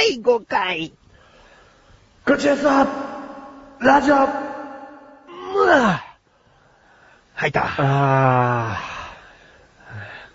第5回。こちらさ、ラジオ、むわ入った。あ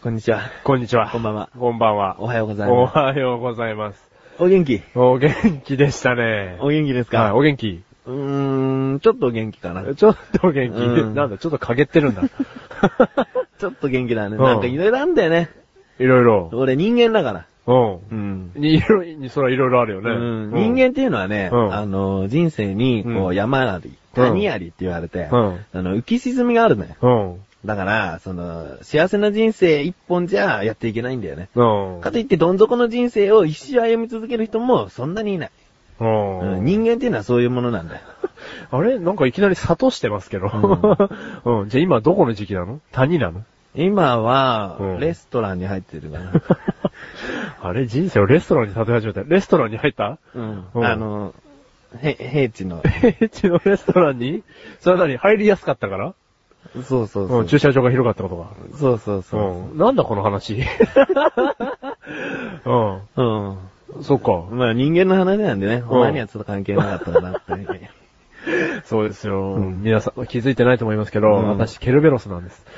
こんにちは。ー、こんにちは。こんばんは。こんばんは。おはようございおます。はようございます。お元気？お元気でしたね。お元気ですはい、かお元気？うーん、ちょっと元気かな。ちょっと元気。うんなんだ、ちょっと陰ってるんだ。ちょっと元気だね。うんなんかいろいろあんだよね。いろいろ。俺人間だから。うん。うん。いろいろ、それはいろいろあるよね。うんう人間っていうのはね、うんあの、人生に、こうんう、山あり、谷ありって言われて、うんあの、浮き沈みがあるのよ。うん。だから、その、幸せな人生一本じゃやっていけないんだよね。うん。かといって、どん底の人生を一生歩み続ける人もそんなにいない。うん。うん人間っていうのはそういうものなんだよ。あれ？なんかいきなり諭してますけど。うん。じゃあ今どこの時期なの？谷なの？今はうん、レストランに入ってるかな。あれ人生をレストランに例え始めた。レストランに入った？うん。うんあの、へ、平地の。平地のレストランに？それは何？入りやすかったから？そうそうそうう。ん、駐車場が広かったことが。そうそうそう。うん。なんだこの話？う うん。ん。そっか。まあ人間の話なんでね、お前にはちょっと関係なかったかなって。そうですよ。うん皆さん気づいてないと思いますけど、うん私ケルベロスなんです。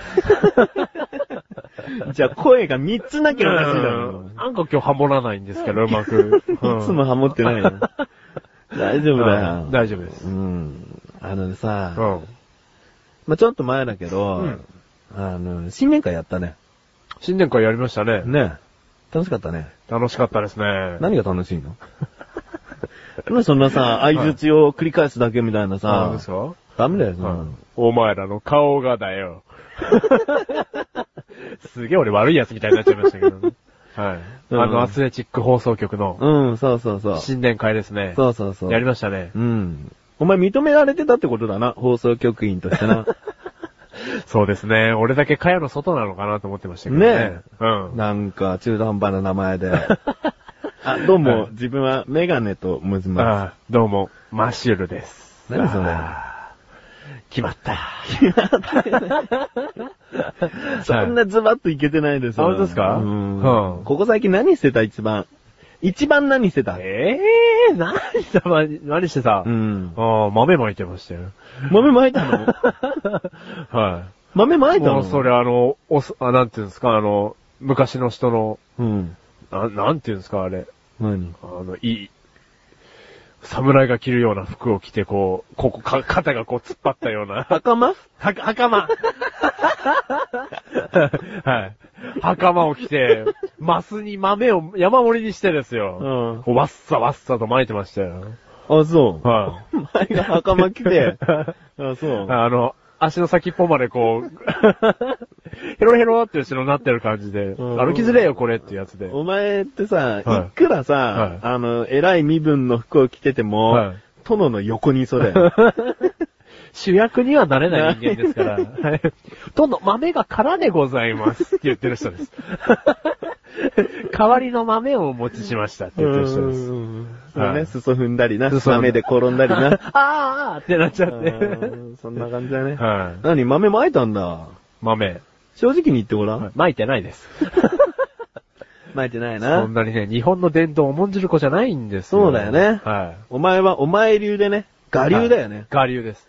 じゃあ声が3つなきゃおかしいだろうん。なんか今日ハモらないんですけど、うまく。いつもハモってないよ。大丈夫だようん。大丈夫ですうん。あのさ、うん。まあちょっと前だけど、うんあの、新年会やったね。新年会やりましたね。ね楽しかったね。楽しかったですね。何が楽しいの？そんなさ、相づちを繰り返すだけみたいなさで、すか？ダメだよ、そんなのお前らの顔がだよ。すげえ俺悪いやつみたいになっちゃいましたけどね。はい。うんあの、アスレチック放送局のうん、そうそうそう。新年会ですね。そうそうそう。やりましたね。うん。お前認められてたってことだな、放送局員としてな。そうですね。俺だけ蚊帳の外なのかなと思ってましたけどね。ねうん。なんか、中途半端な名前で。あ、どうも、はい自分はメガネと申しまあどうも、マッシュルです。何それ？あー決まった。す。そんなズバッといけてないですあ本当ですか？うん。うんここ最近何してた？一番。一番何してた？ええー、何してた、何してた、うん。ああ、豆まいてましたよ。豆まいたの？はい。豆まいたの？それあの、おす、あ、なんていうんですか、あの、昔の人の、うん。ななんていうんですか、あれ。何？あの、いい、侍が着るような服を着て、こう、ここ、か、肩がこう突っ張ったような。袴？は、袴 はい。袴を着て、マスに豆を山盛りにしてですよ。こうわっさわっさと巻いてましたよ。あ、そう。は 前が袴着て。あ、そい。う。あの、足の先っぽまでこう、ヘロヘロって後ろになってる感じで、うん歩きづれえよこれってやつで。お前ってさ、はいいくらさ、はいあの、偉い身分の服を着てても、はい殿の横にそれ。主役にはなれない人間ですから。はいどんどん豆が空でございますって言ってる人です。代わりの豆をお持ちしましたって言ってる人です。うんそうね、はい裾踏んだりな、豆で転んだりな。あーあーってなっちゃって。うんそんな感じだね。はい。何豆まいたんだ？豆。正直に言ってごらん。はいてないです。まいてないそなんなにね、日本の伝統を重んじる子じゃないんですよ。そうだよねはい。お前はお前流でね、我流だよね。我流です。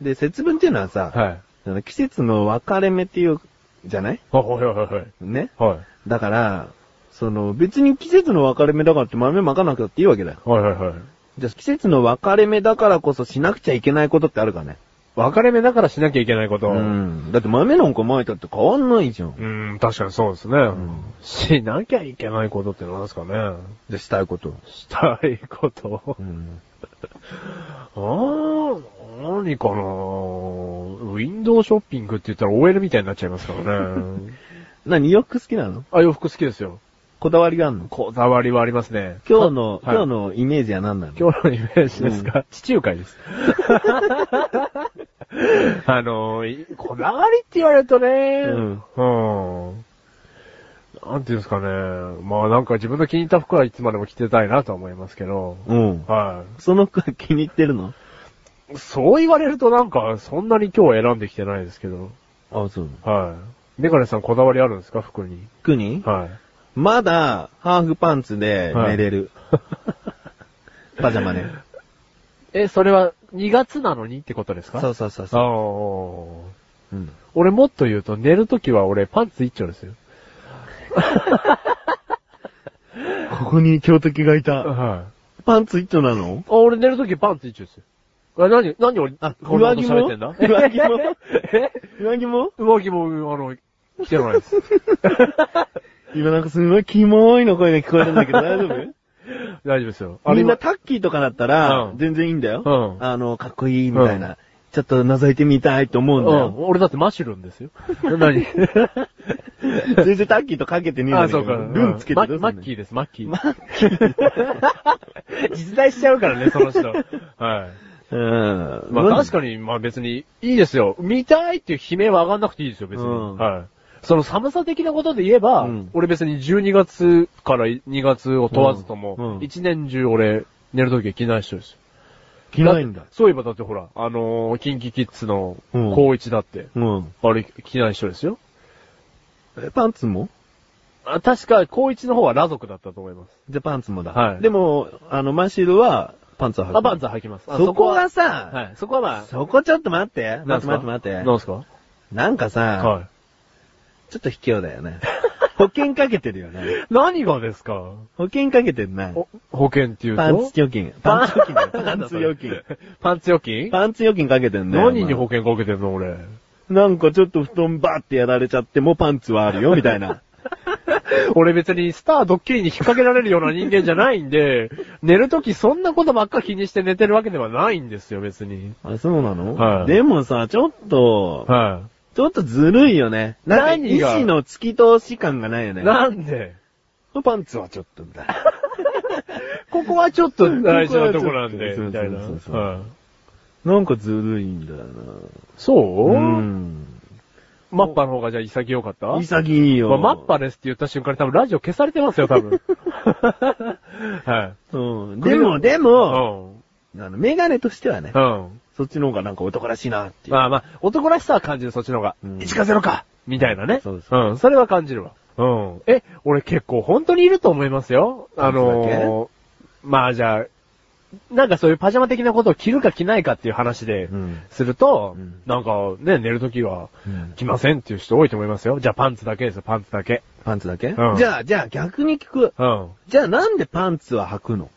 で、節分っていうのはさ、はい。季節の分かれ目っていう、じゃない？はいはいはいはい。ね？はい。だから、その別に季節の分かれ目だからって豆まかなくたっていいわけだよ。はいはいはい。じゃあ季節の分かれ目だからこそしなくちゃいけないことってあるかね？分かれ目だからしなきゃいけないこと。ううん。ん。だって豆なんかまいたって変わんないじゃん。うん、確かにそうですね。んしなきゃいけないことって何ですかね。で、したいこと。したいこと。うん。あー、何かなウィンドウショッピングって言ったら OL みたいになっちゃいますからね。何洋服好きなの？あ、洋服好きですよ。こだわりがあんの？こだわりはありますね。今日の、はい今日のイメージは何なの？今日のイメージですか、地中海です。あの、いこだわりって言われるとね、うんうん。なんていうんですかね。まあなんか自分の気に入った服はいつまでも着てたいなとは思いますけど、うん。はその服は気に入ってるの？い。そう言われるとなんかそんなに今日選んできてないですけど、あ、そう。はい。メガネさんこだわりあるんですか？服に。服に？はい。まだ、ハーフパンツで寝れる。パジャマね。え、それは2月なのにってことですか？そううそうそうあそう。ーうん。俺もっと言うと寝るときは俺パンツ一丁ですよ。ここに強敵がいた。はい。パンツ一丁なの？あ、俺寝るときパンツ一丁ですよ。あ、何、何俺、あこんなこと上着も？喋ってんだ？上着も？え？上着も？上着も、あの、着てないです。今なんかすごいキモいの声が聞こえるんだけど 大丈夫？大丈夫ですよ。みんなあタッキーとかだったらう、ん全然いいんだよ。うんあの、かっこいいみたいうんな。ちょっと覗いてみたいと思うんだうんよ。俺だってマシュルンですよ。何？全然タッキーとかけてねえあ、そうか。ルンつけてマどうすんのマッキーです、マッキー。マッキー。実在しちゃうからね、その人。はい。うん。まあ確かに、まあ別に、いいですよ。見たいっていう悲鳴は上がんなくていいですよ、別に。うんはい。その寒さ的なことで言えば、うん俺別に12月から2月を問わずとも、うんうん1年中俺、寝るときは着ない人ですよ。着ないんだ。そういえばだってほら、あのー、キンキキッズのうん高一だって、うん。あれ着ない人ですよ。え、パンツも？あ確か、高一の方は裸族だったと思います。じゃあパンツもだ。はいでも、あの、マシルはパンツを履く。あ、パンツは履きます。あそこははさ、はい。そこはまあ、そこちょっと待って。待って待って待って。なんすか？なんかさ、はちょっと卑怯だよね。保険かけてるよね。い。何がですか？保険かけてんな。お保険っていうと？パンツ預金。パンツ預金だよ。パンツ預金。パンツ預金？パンツ預金かけてんね。何に保険かけてんの俺？なんかちょっと布団バーってやられちゃってもパンツはあるよ、みたいな。俺別にスタードッキリに引っ掛けられるような人間じゃないんで、寝るときそんなことばっか気にして寝てるわけではないんですよ、別に。あ、そうなの？はいでもさ、ちょっと、はちょっとずるいよね。なんか何が？意志の突き通し感がないよい。ね。なんで？パンツはちょっとだ。ここはちょっと大事なとこなんで、みたいな。そうそうそうはいなんかずるいんだよそう？な。うん。マッパの方がじゃあ潔かった？潔いよ。まあマッパですって言った瞬間に多分ラジオ消されてますよ、多分。はい。うん。でも、でも、うん。あの、メガネとしてはね、うん。そっちの方がなんか男らしいなっていう。まあまあ、男らしさは感じる、そっちの方が。うん1か0かみたいなね。そうですうん、それは感じるわ。うん。え、俺結構本当にいると思いますよ。あのー、まあじゃあ、なんかそういうパジャマ的なことを着るか着ないかっていう話でうん。すると、うんなんかね、寝るときはうん着ませんっていう人多いと思いますよ。じゃあパンツだけですよ、パンツだけ。パンツだけ？うんじゃあ、じゃあ逆に聞く。うん。じゃあなんでパンツは履くの？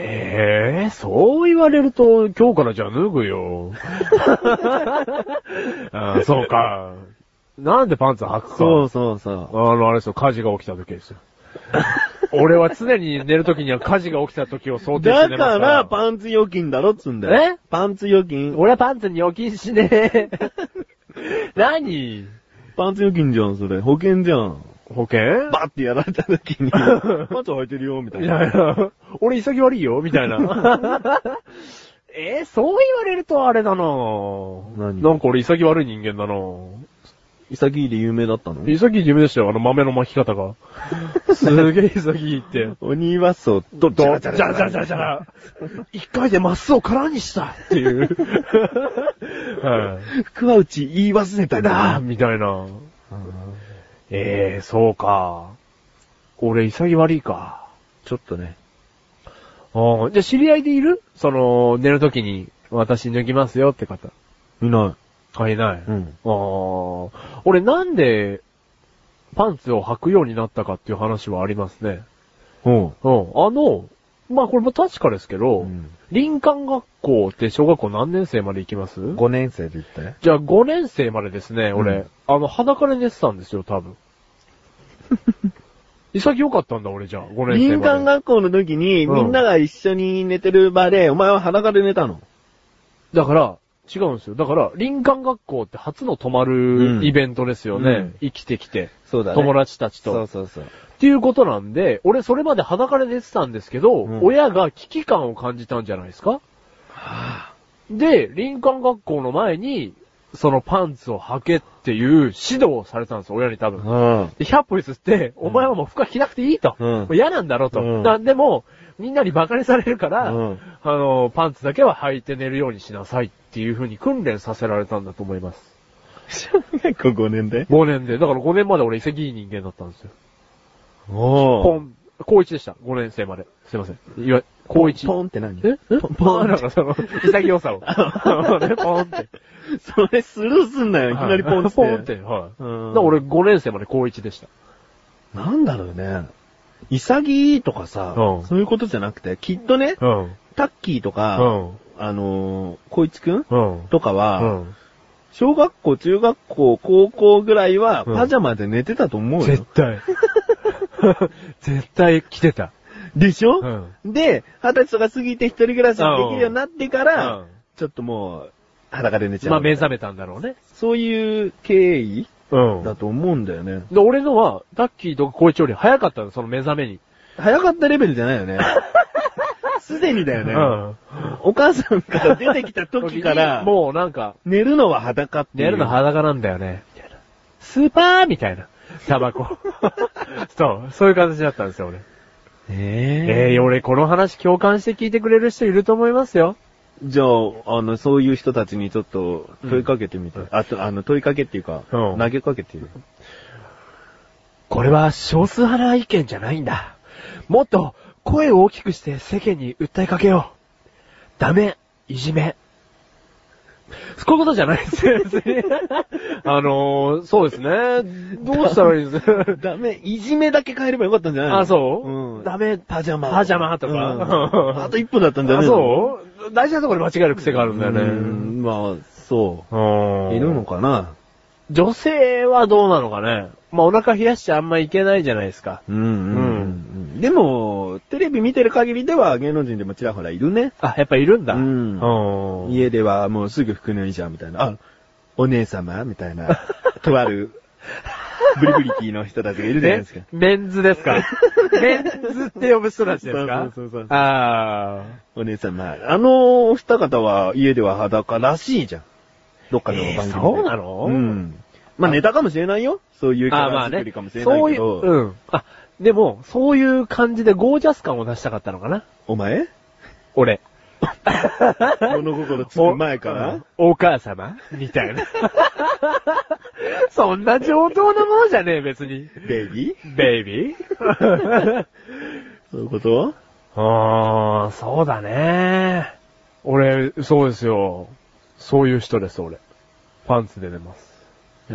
ええそう言われると、今日からじゃあ脱ぐよ。あーそうか。なんでパンツ履くか。そうそうそう。あの、あれですよ、火事が起きた時ですよ。俺は常に寝る時には火事が起きた時を想定してだか寝ますから。ら、パンツ預金だろっつんだよ。え？パンツ預金。俺はパンツに預金しねえ。何？パンツ預金じゃん、それ。保険じゃん。保険？バッてやられた時に、パンツ履いてるよ、みたいいな。やいや、俺潔悪いよ、みたいな。えーそう言われるとあれだな何？なんか俺潔悪い人間だな潔いで有名だったの？潔い自分でしたよ、あの豆の巻き方が。すげえ潔いって。鬼はそう、ど、ど、じゃじゃじゃじゃじゃ一回でマスを空にしたっていう。はい。福は内言い忘れたんだだみたいな。ええー、そうか。俺潔悪いか。ちょっとね。ああ、じゃあ知り合いでいる？その、寝るときに、私脱ぎますよって方。いなあ、いない。い。うん。ああ、俺なんで、パンツを履くようになったかっていう話はありますね。ほうん。あの、まあこれも確かですけど、うん林間学校って小学校何年生まで行きます？う。5年生で言ったよ。じゃあ5年生までですね、俺、うんあの、裸で寝てたんですよ、多分。潔かったんだ、俺じゃあ、5年生。林間学校の時に、うんみんなが一緒に寝てる場で、お前は裸で寝たの？だから、違うんですよ。だから、林間学校って初の泊まうんるイベントですよね。うん生きてきて。そうだね。友達たちと。そうそうそう。っていうことなんで、俺それまで裸で寝てたんですけど、うん親が危機感を感じたんじゃないですか？で、林間学校の前に、そのパンツを履けっていう指導をされたんですよ、親に多分。うん。で、100歩譲って、お前はもう服は着なくていいと。うんもう嫌なんだろうと。うんなんでも、みんなに馬鹿にされるから、うんあの、パンツだけは履いて寝るようにしなさいっていう風に訓練させられたんだと思います。小学校5年で？5年で。だから5年まで俺潔い人間だったんですよ。おポン、高1でした。5年生まで。すいません。言わ、高一。ポンって何？え？え？ポンポンなんかその、潔さを。ねポンって。それスルーすんなよ、いきなりポンって。ポンって、はい。うんだから俺5年生まで高1でした。なんだろうね。潔いとかさ、うんそういうことじゃなくて、きっとね、うん。タッキーとか、うん。あのー、こいちくん？うん。とかは、うん。小学校、中学校、高校ぐらいは、うんパジャマで寝てたと思うよ。絶対。絶対来てた。でしょ、うん。で、二十歳とか過ぎて一人暮らしできるようになってから、うんちょっともう、裸で寝ちゃう。まあ目覚めたんだろうね。そういう経緯うんだと思うんだよね。で、俺のは、タッキーとかコイチより早かったの、その目覚めに。早かったレベルじゃないよね。すでにだよね、うん。お母さんから出てきた時から、もうなんか、寝るのは裸って。寝るの裸なんだよね。みたいなスーパーみたいな。タバコ。そう、そういう感じだったんですよ、俺。えええ俺この話共感して聞いてくれる人いると思いますよ。じゃあ、あの、そういう人たちにちょっと問いかけてみて。あと、あの、問いかけっていうか、うん投げかけてる。これは少数派な意見じゃないんだ。もっと声を大きくして世間に訴えかけよう。ダメ、いじめ。そういうことじゃないですよ、別に。あのー、そうですね。どうしたらいいです？か ダメ、いじめだけ変えればよかったんじゃないの？あ、そう、うん。ダメ、パジャマ。パジャマとかうんあと一歩だったんじゃあ、ないのそう？大事なところで間違える癖があるんだよね。うんまあ、そうう。んいるのかな？女性はどうなのかねまあお腹冷やしちゃあんまいけないじゃないですか。うんうんうん。でも、テレビ見てる限りでは芸能人でもちらほらいるね。あ、やっぱいるんだ。うんうん家ではもうすぐ服脱いじゃうみたいな。あ、お姉様みたいな。とある、ブリブリティの人たちがいるじゃないですか。メンズですか？メンズって呼ぶ人たちですか？そうそうそうそうあお姉様。あのお二方は家では裸らしいじゃん。どっかの番組で。えーそうなの？うん。まあネタかもしれないよ。そういうキあ。ャあーまあねラ作りかも。しれなそういう、いけど。うん。あ、でも、そういう感じでゴージャス感を出したかったのかなお前？俺。物心つく前から？おお母様？みたいな。そんな上等なものじゃねえ、別に。ベイビー？ベイビー？そういうこと？あー、そうだね。俺、そうですよ。そういう人です、俺。パンツで寝ます。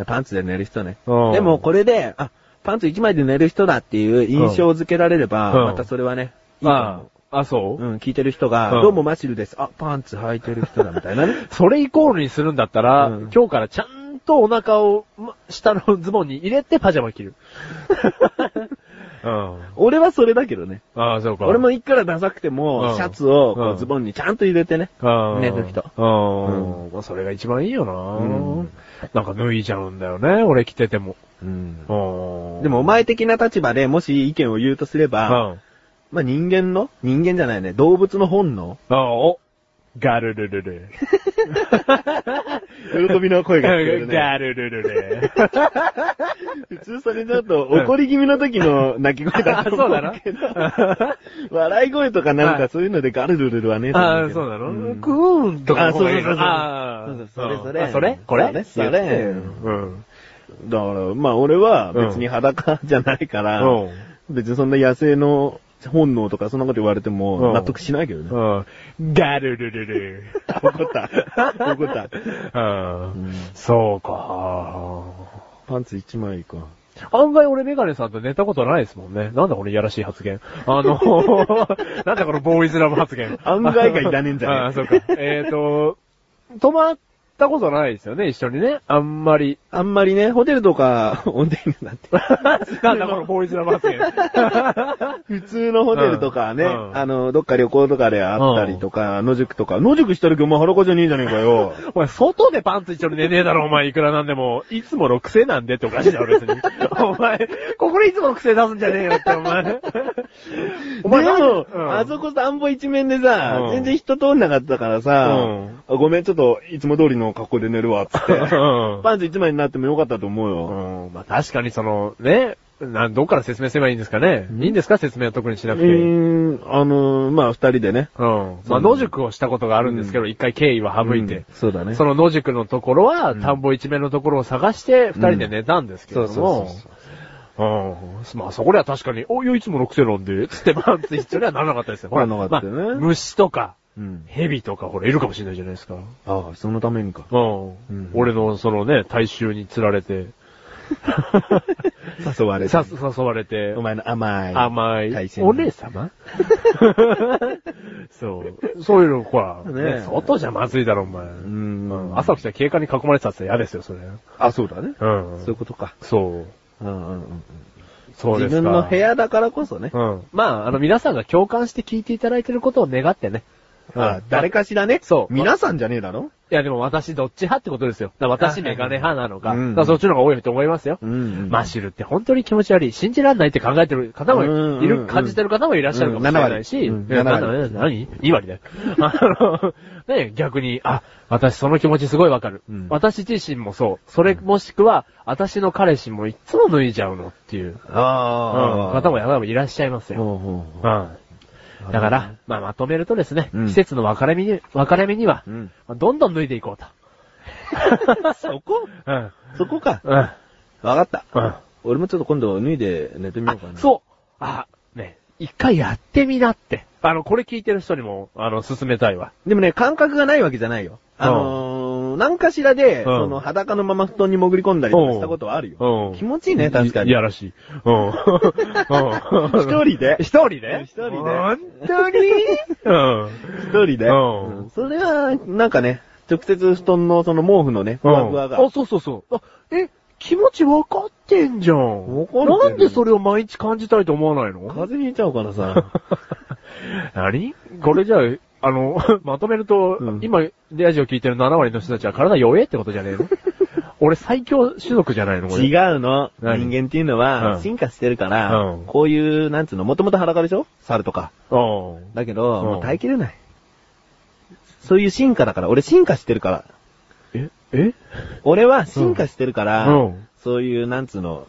パンツで寝る人ね。うんでもこれで、あ、パンツ一枚で寝る人だっていう印象づけられれば、うんまたそれはね、いいああ、あ、そう？う。うん、聞いてる人が、うんどうもマシルです。あ、パンツ履いてる人だみたいなね。それイコールにするんだったら、うん今日からちゃんとお腹を、ま下のズボンに入れてパジャマ着る。うん。俺はそれだけどね。ああ、そうか。俺もいくらダサくても、うんシャツをこうズボンにちゃんと入れてね。うん、寝る人うん。まあ、それが一番いいよな、うんなんか脱いじゃうんだよね、俺着てても。うんうん。でもお前的な立場でもし意見を言うとすれうば、ん。まあ人間の？人間じゃないね、動物の本能？あお。ガルルルル。喜びの声が聞こえるね。ガルルルル。普通それちょっと怒り気味の時の泣き声だと思うけど、笑い声とかなんかそういうのでガルルルルはねああ、そうなの、ん。クーンとか。あそうそうそうそう。ああそうそうそれそれ。あそれ？これ？それそれ。うん。だから、まあ俺は別に裸じゃないから、うん。別にそんな野生の本能とかそんなこと言われてうんも納得しないけどね。うん。ガルルルル。怒った。怒った。うんうんそうか。パンツ一枚か。案外俺メガネさんと寝たことないですもんね。なんだこのいやらしい発言。あの、なんだこのボーイズラブ発言。案外がいらねえんじゃねえ ああ、そうか。えっと、泊まったことないですよね、一緒にね。あんまり。あんまりね、ホテルとか、温泉になって。なんだこのボーイズラブ発言。普通のホテルとかね、うんうんあの、どっか旅行とかであったりとか、野宿とか、野宿した時お前裸じゃねえじゃねえかよ。お前、外でパンツ一緒に寝ねえだろ、お前、いくらなんでも。いつもの癖なんでっておかしいだろ、別に。お前、ここでいつもの癖出すんじゃねえよって、お前。お前でも、うんあそこ田んぼ一面でさ、うん全然人通んなかったからさ、あごめん、ちょっといつも通りの格好で寝るわ、つって。うんパンツ一枚になってもよかったと思うよ。うん、まあ確かにその、ね、なん、どっから説明すればいいんですかね。いいんですか説明は特にしなうくて。うん。ーん、あのー、まあ二人でね。まあ野宿をしたことがあるんですけど、一回経緯は省いて。うんそうだね。その野宿のところは、ん田んぼ一面のところを探して、二人で寝たんですけそうどもそうそう。うん。まあそこでは確かに、おいや、いつもの癖なんで、つってパンツ一緒にはならなかったですよ。ほら、ならなかったよねまあ虫とか、うん。蛇とか、ほら、いるかもしれないじゃないですか。ああ、そのためにか。うん。うん俺の、そのね、大衆に釣られて、誘われさ誘われてお、前の甘い。甘いお姉様？そう。そういうの、ほら、ねね、外じゃまずいだろ、お前。ううんん。朝起きたら警官に囲まれてたって嫌ですよ、それ。あ、そうだね。うん。そういうことか。そう。うんうんうん。そうですか。自分の部屋だからこそね。うん。まあ、あの、皆さんが共感して聞いていただいていることを願ってね。あ誰かしらね。そう皆さんじゃねえだろ？いや、でも私どっち派ってことですよ。だから私メガネ派なのか。うんだからそっちの方が多いと思いますよ。んマッシュルって本当に気持ち悪い。信じらんないって考えてる方もいうんうんる、うん感じてる方もいらっしゃるかもしれないし、うんえ7割なな何 ?2 割だよ。あの、ね、逆に、あ、私その気持ちすごいわかる、うん私自身もそう。それもしくは、私の彼氏もいつも脱いじゃうのっていう、うんあ方もやばいいらっしゃいますよ。ほうほうほううん。だから、まあまとめるとですね、うん季節の分かれ目に、分かれ目には、うん。まあどんどん脱いでいこうと。そこ？うん。そこか。うん。わかった。うん。俺もちょっと今度脱いで寝てみようかな。そうあ、ね、一回やってみなって。あの、これ聞いてる人にも、あの、勧めたいわ。でもね、感覚がないわけじゃないよ。あのー、何かしらで、うんその裸のまま布団に潜り込んだりとかしたことはあるよ。うん。気持ちいいね、確かに。いやらしい。うん。うん。一人で？一人で？一人で？本当に？うん。一人で？うんうんそれは、なんかね、直接布団のその毛布のね、ふわふわが。あ、そうそうそう。あ、え、気持ち分かってんじゃん。分かってるなんでそれを毎日感じたいと思わないの？風邪ひいちゃうからさ。何？これじゃあ、あの、まとめると、うん今、ラジオ聞いてる7割の人たちは体弱えってことじゃねえの？俺最強種族じゃないの？違うの。何？人間っていうのうは、ん進化してるから、うんこういう、なんつうの、もともと裸でしょ？猿とか。うん。だけど、うんもう耐えきれない。そういう進化だから、俺進化してるから。え？え？俺は進化してるから、うんそういう、なんつうの、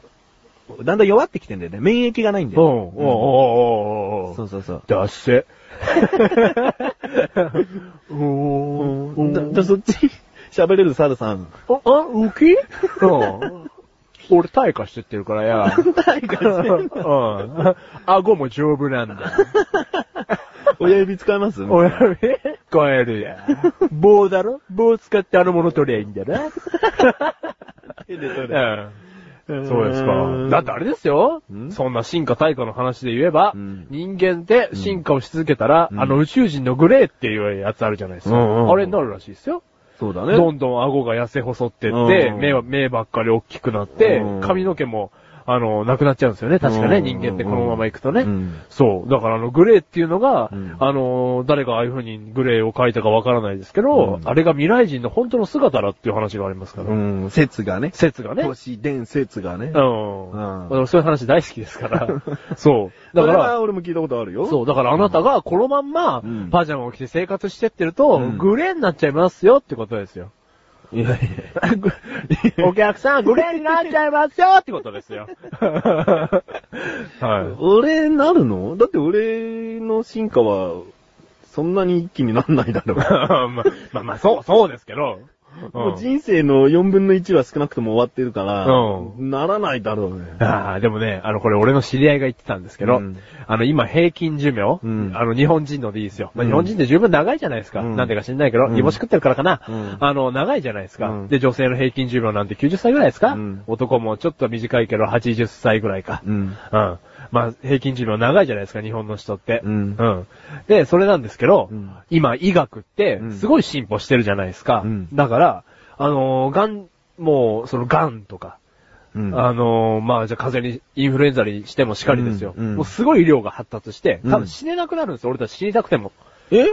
だんだん弱ってきてんだよね。免疫がないんだうん。およ。うおうおうおうおうそうそうそう。だっせ。お ーだ、だそっち、喋れる猿さん。あ、あ、ウキうん。俺、退化してってるからや。退化してるうん。顎も丈夫なんだ。親指使います？親指？超えるや。棒だろ？棒使ってあのもの取りゃいいんだな。手で取れうん。そうですか。だってあれですよん？そんな進化対価の話で言えば、うん人間って進化をし続けたら、うんあの宇宙人のグレーっていうやつあるじゃないですか。うんうんうんあれになるらしいですよ。そうだね。どんどん顎が痩せ細ってって、うん目は、目ばっかり大きくなってうん、髪の毛も、あの、なくなっちゃうんですよね。確かね、うん人間ってこのまま行くとね。うんそう。だからあの、グレーっていうのが、うんあの、誰がああいう風にグレーを描いたかわからないですけど、うんあれが未来人の本当の姿だっていう話がありますから。うん、説がね。説がね。都市伝説がね。うん。うん俺そういう話大好きですから。そう。だから、俺も聞いたことあるよ。そう、だからあなたがこのまんまうん、パジャマを着て生活してってると、うんグレーになっちゃいますよってことですよ。いやい お客さん、グレーになっちゃいますよってことですよ。や。は俺、なるの？だって俺の進化は、そんなに一気になんないだろい。まあまあまあ、そう、そうですけど。もう人生の4分の1は少なくとも終わってるから、うならないだろうね。ああ、でもね、あの、これ俺の知り合いが言ってたんですけど、うん。あの、今平均寿命、うん。あの、日本人のでいいですよ。まあ、うん。日本人って十分長いじゃないですか。うん。なんでか知んないけど、うん。煮干し食ってるからかな。うん。あの、長いじゃないですか、うん。で、女性の平均寿命なんて90歳ぐらいですか、うん。男もちょっと短いけど80歳ぐらいか。うん。うん。まあ、平均寿命長いじゃないですか、日本の人って。うんうん。で、それなんですけど、うん今、医学ってう、んすごい進歩してるじゃないですか。うんだから、あのー、がん、もう、その、がんとか、うんあのー、まあ、じゃあ風邪に、インフルエンザにしてもしかりですよ。うんうんもうすごい医療が発達して、うん多分死ねなくなるんですよ、俺たち死にたくても。え？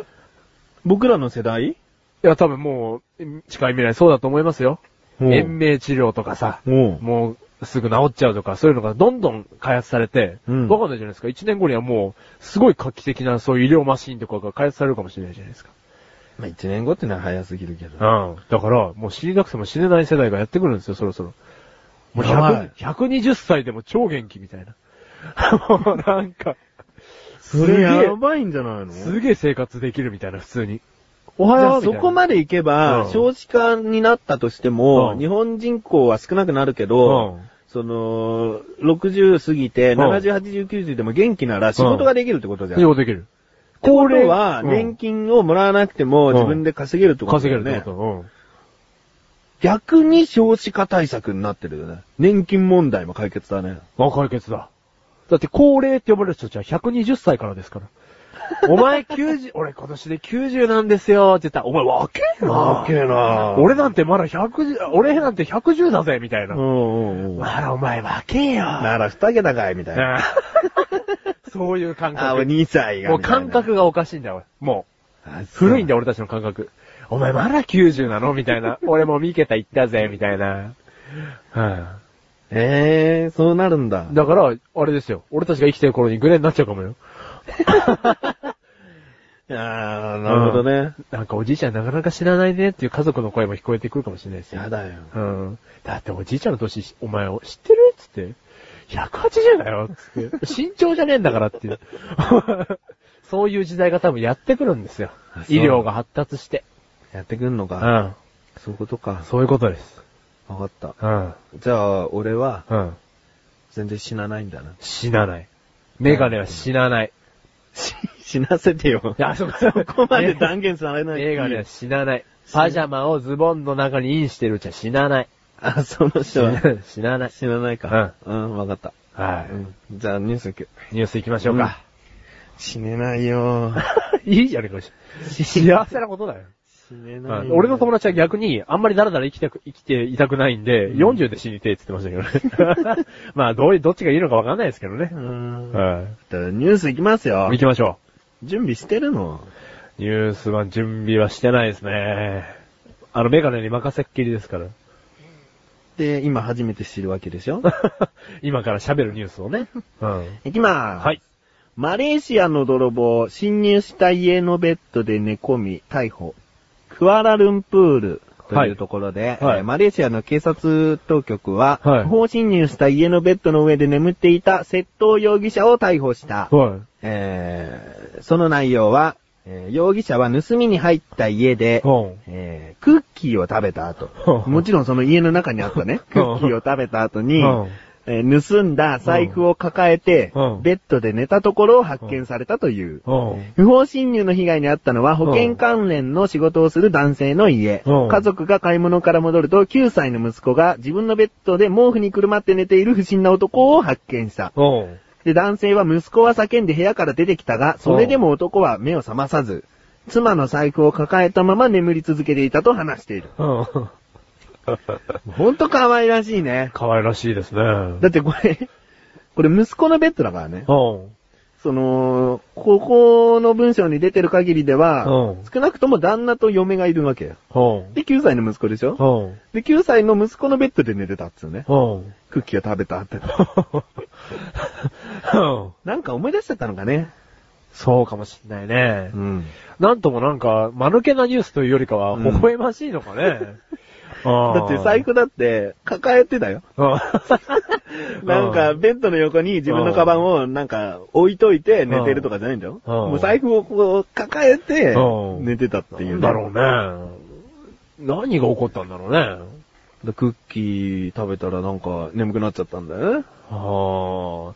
僕らの世代？いや、多分もう、近い未来そうだと思いますよ。延命治療とかさ、もう、すぐ治っちゃうとか、そういうのがどんどん開発されて、うんわかんないじゃないですか。1年後にはもう、すごい画期的なそういう医療マシンとかが開発されるかもしれないじゃないですか。まあ、1年後ってのは早すぎるけど。うん。だから、もう死になくても死ねない世代がやってくるんですよ、そろそろ。もうやばい100 120歳でも超元気みたいな。もうなんか、それやばいんじゃないのすげえ生活できるみたいな、普通に。おはよう。そこまで行けば、うん少子化になったとしても、うん日本人口は少なくなるけど、うんその、60過ぎて、うん70、80、90でも元気なら仕事ができるってことじゃん。仕事できる。ことは、うん年金をもらわなくてもうん自分で稼げるってことだ稼よね。げるってこと。うん。逆に少子化対策になってるよね。年金問題も解決だね。あ、解決だ。だって高齢って呼ばれる人たちは120歳からですから。お前90、俺今年で90なんですよって言ったら、お前若えな若えな俺なんてまだ110、俺なんて110だぜみたいな。うんうんうん。まだお前若えよなら二桁かいみたいな。あ そういう感あ、俺覚。2歳が。もう感覚がおかしいんだよ、もう。が古いんだよ、俺たちの感覚。お前まだ90なの？みたいな。俺もう三桁行ったぜ、みたいな。はええー、そうなるんだい。。だから、あれですよ。俺たちが生きてる頃にグレーになっちゃうかもよ。ああ、なるほどね。なんかおじいちゃんなかなか知らないねっていう家族の声も聞こえてくるかもしれないですよ。やだよ。うん。だっておじいちゃんの年、お前知ってるっつって。180だよっつって。身長じゃねえんだからっていう。そういう時代が多分やってくるんですよあ。そう医療が発達して。やってくんのうか。ん。そういうことか。そういうことです。わかった。うん。じゃあ、俺はうん。全然死なないんだな。死なない。メガネは死なない。し 死なせてよ。いや、そこ、そこまで断言されない。メガネは死なない。パジャマをズボンの中にインしてるうちは死なない。あ、その人は 死なない。死なないか。うん、わかった。はうん。じゃあ、ニュース行く。い。ニュース行きましょうか。死ねないよ。いいじゃねえか。幸せなことだよ。死ねないよ。俺の友達は逆に、あんまりだらだら生きたく、生きていたくないんで、うん40で死にてえって言ってましたけどね。まあ、どういう、どっちがいいのかわかんないですけどねう。ん。はじゃあニュース行きますよい。行。きましょ準備してるの？う。ニュースは準備はしてないですね。あの、メガネに任せっきりですから。で、今初めて知るわけでしょ 今から喋るニュースをね。うん。行きまーす。はい。マレーシアの泥棒、侵入した家のベッドで寝込み、逮捕。クアラルンプールというところで、はい。えーマレーシアの警察当局は、はい。不法侵入した家のベッドの上で眠っていた窃盗容疑者を逮捕した。はえーその内容は、えー容疑者は盗みに入った家で。えークッキーを食べた後、うんもちろんその家の中にあったね、クッキーを食べた後に、うんえー盗んだ財布を抱えて、うんベッドで寝たところを発見されたという。うん。不法侵入の被害に遭ったのは保険関連の仕事をする男性の家。うん家族が買い物から戻ると9歳の息子が自分のベッドで毛布にくるまって寝ている不審な男を発見した。うん。で、男性は息子は叫んで部屋から出てきたが、それでも男は目を覚まさず、妻の財布を抱えたまま眠り続けていたと話している。うん。ほんと可愛らしいね。可愛らしいですね。だってこれ、これ息子のベッドだからね。うん。その、ここの文章に出てる限りでは、うん少なくとも旦那と嫁がいるわけよ。うん。で、9歳の息子でしょ？うん。で、9歳の息子のベッドで寝てたっつうね。うん。クッキーを食べたって。うん。なんか思い出しちゃったのかね。そうかもしんないね。ん。なんともなんか、間抜けなニュースというよりかは、うん微笑ましいのかね。だだって財布だって抱えてだよ。なんか、ベッドの横に自分のカバンをなんか置いといて寝てるとかじゃないんだよ。うんもう財布をこう抱えてうん寝てたっていうね。だろうね。何が起こったんだろうね。でクッキー食べたらなんか眠くなっちゃったんだよね。あー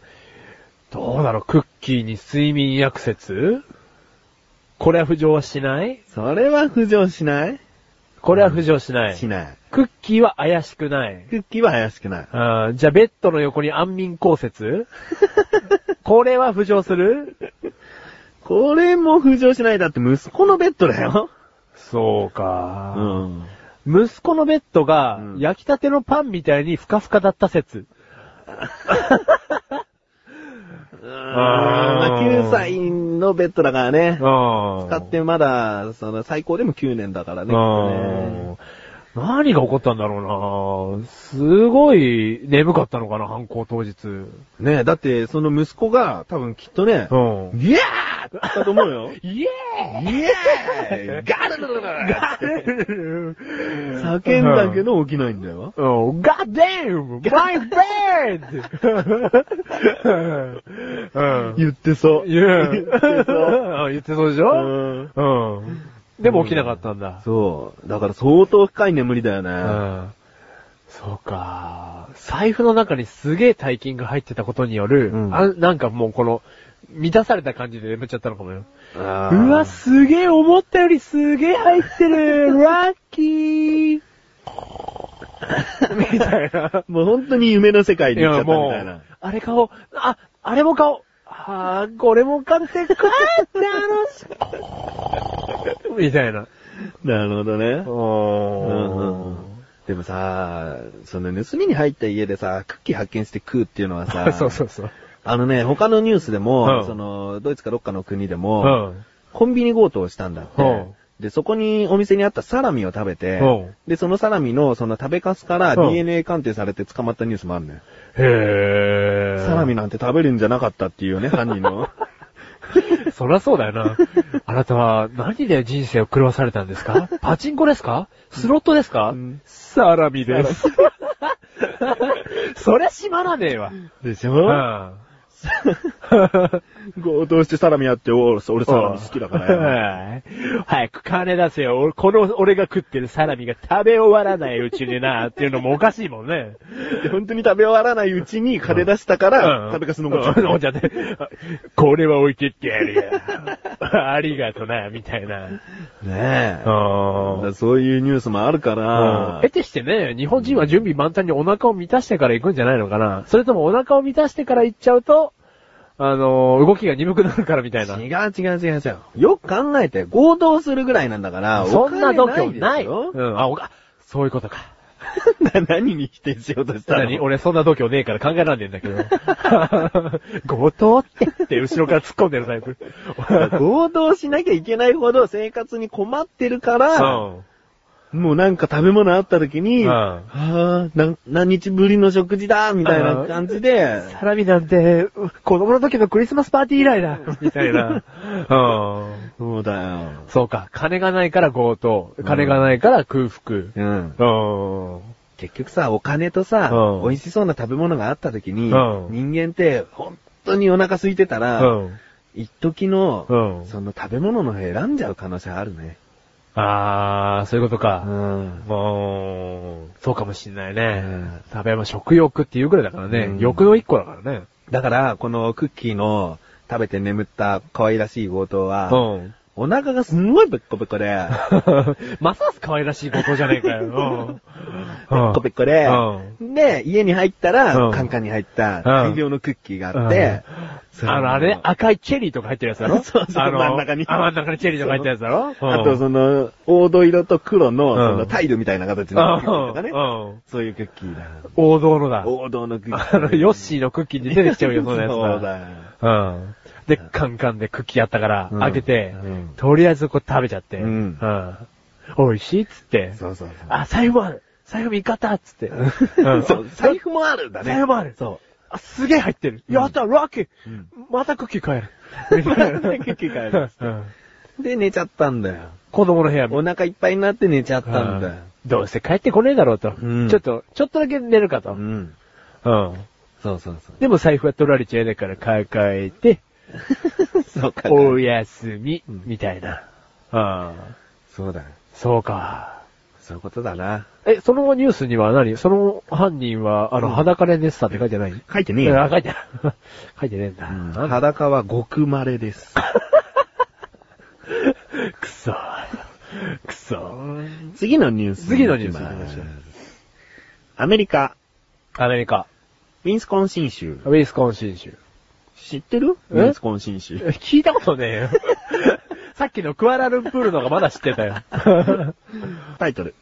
どうだろう、クッキーに睡眠薬説？これは浮上はしない？それは浮上しないこれは浮上しない。しない。クッキーは怪しくない。クッキーは怪しくない。あーじゃあベッドの横に安眠降雪 これは浮上する？これも浮上しない。だって息子のベッドだよ。そうか、ん。息子のベッドがうん焼きたてのパンみたいにふかふかだった説。あー9歳のベッドだからね。使使ってまだ、その最高でも9年だからね何が起こったんだろうなすごい眠かったのかな、犯行当日。ねだってその息子が多分きっとね、うん。ギャーって言ったと思うよ。イ エイエーイガルルルルルーイ叫んだけど起きないんだよ。うん、God damn! My bed! うん。言ってそう。言ってそう。あ言ってそうでしょうんうん。でも起きなかったんだ。そう。だから相当深い眠りだよね。うん。そそうか。財布の中にすげえ大金が入ってたことによる、うんあなんかもうこの、満たされた感じで眠っちゃったのかもよ。ううわ、すげえ思ったよりすげえ入ってる ラッキー みたいな。もう本当に夢の世界いに行っちゃや、ったみもたいなう。、あれ買おう。あ、あれも買おう。あー、これも買って、こうやってあの、みたいな。なるほどね。おうんでもさ、その盗みに入った家でさ、クッキー発見して食うっていうのはさ、そうそうそう。あのね、他のニュースでも、うんその、ドイツかどっかの国でうも、ん。コンビニ強盗をしたんだって。うんで、そこにお店にあったサラミを食べて、うんで、そのサラミのその食べかすからうん DNA 鑑定されて捕まったニュースもあるね。へー。サラミなんて食べるんじゃなかったっていうね、犯人の。そりゃそうだよな。あなたは何で人生を狂わされたんですか？パチンコですか？スロットですか、うんサラミです。そりゃ閉まらねえわ。でしょ？うん。強盗してサラミやって、お俺サラミ好きだから早く金出せよ。俺 この俺が食ってるサラミが食べ終わらないうちにな、っていうのもおかしいもんね。で本当に食べ終わらないうちに金出したから、うん食べかす残っちゃった。うん残っちゃって。これは置いてってやるよ。ありがとな、みたいな。ねえ。そういうニュースもあるからん。得てしてね、日本人は準備満タンにお腹を満たしてから行くんじゃないのかなそれともお腹を満たしてから行っちゃうと、あのー動きが鈍くなるからみたいな。違う違う違う違う。よく考えて、強盗するぐらいなんだから、そんな度胸おない。うん、あ、おか、そういうことか。な何に否定しようとしたの？何俺そんな度胸ねえから考えらんねえんだけど。強盗ってって後ろから突っ込んでるタイプ。強盗しなきゃいけないほど生活に困ってるかうら、ん。もうなんか食べ物あった時に、うん何日ぶりの食事だ、みたいな感じで、サラミなんて、う子供の時のクリスマスパーティー以来だ。みたいな。うん。そうだよ。そうか。金がないから強盗。金がないから空腹。うん。うん。結局さ、お金とさ、うん美味しそうな食べ物があった時に、うん人間って本当にお腹空いてたら、うん。一時の、うんその食べ物の方選んじゃう可能性あるね。あー、そういうことか。ん。もう、そうかもしんないね。うん食べ物、食欲っていうぐらいだからね。うん欲の一個だからね。だから、このクッキーの食べて眠った可愛らしい強盗は、うん。お腹がすんごいペッコペコで、ますます可愛らしいことじゃねえかよ。ペッコペコで、うで、家に入ったら、うん。カンカンに入った大量のクッキーがあって、そあの、あれ、赤いチェリーとか入ってるやつだろ？そうそう真ん中に。あ真ん中にチェリーとか入ってるやつだろ？あと、その、黄土色と黒の、うん。そのタイルみたいな形のクッキーとかね。そういうクッキーだ。王道のだ。王道のクッキー。あの、ヨッシーのクッキーに出てきちゃうよ、そんなやつそうだ。よ。うん。で、カンカンでクッキーあったから、うん開けてうん、とりあえずこう食べちゃって、うん美味しいっつって、そうそうそう。あ、財布もある財布見方っつって。うんそう、財布もあるんだね。財布もあるそあ、すげえ入ってる。うんやったラッキーうんまたクッキー買える。みたいなクッキー買える。で、寝ちゃったんだよ。子供の部屋お腹いっぱいになって寝ちゃったんだよ。どうせ帰ってこねえだろうと。うんちょっと、ちょっとだけ寝るかと。うん。うん。そうそうそう。でも財布は取られちゃうだから抱えて、そうか。おやすみうん、みたいな。ああ。そうだよ。そうか。そういうことだな。え、そのニュースには何？その犯人は、あの、うん裸で寝てたって書いてない？書いてねえよ。あ書いてない。書いてねえんだ。うんなんだ？裸はごく稀です。くそ。くそ。次のニュース。次のニュース行きます行きましょうアメリカ、アメリカ。ウィンスコンシン州。ウィスコンシン州。知ってる？え？ウィンスコンシン州。聞いたことねえよ。さっきのクアラルンプールのがまだ知ってたよ。タイトル。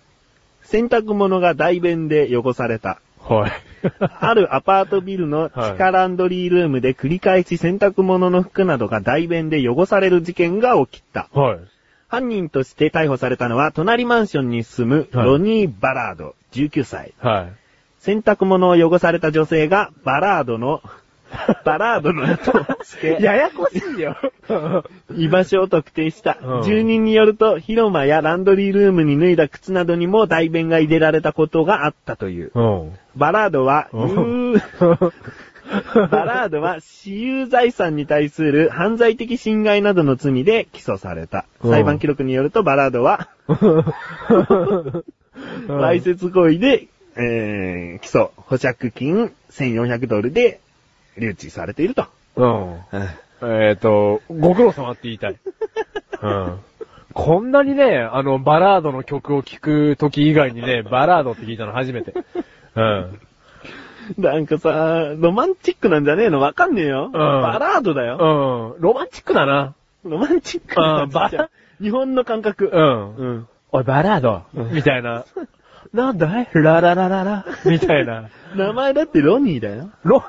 洗濯物が大便で汚された。はい。あるアパートビルの地下ランドリールームで繰り返し洗濯物の服などが大便で汚される事件が起きた。はい。犯人として逮捕されたのは、隣マンションに住むはいロニー・バラード、19歳。はい。洗濯物を汚された女性が、バラードの、バラードの後をつけ、ややこしいよ。居場所を特定した。うん住人によると、広間やランドリールームに脱いだ靴などにも大便が入れられたことがあったという。うん。バラードは、うん有 バラードは私有財産に対する犯罪的侵害などの罪で起訴された。うん裁判記録によるとバラードは、わいせつ行為でえー、基礎保釈金1400ドルで留置されていると。うん。えっ、と、ご苦労様って言いたい。うん。こんなにね、あの、バラードの曲を聴く時以外にね、バラードって聞いたの初めて。うん。なんかさ、ロマンチックなんじゃねえの？わかんねえよ。バラードだよ。うん。ロマンチックだな。ロマンチックうんバラ日本の感覚。うん。うん。おい、バラードみたいな。なんだい？ラララララみたいな。名前だってロニーだよ。ロ、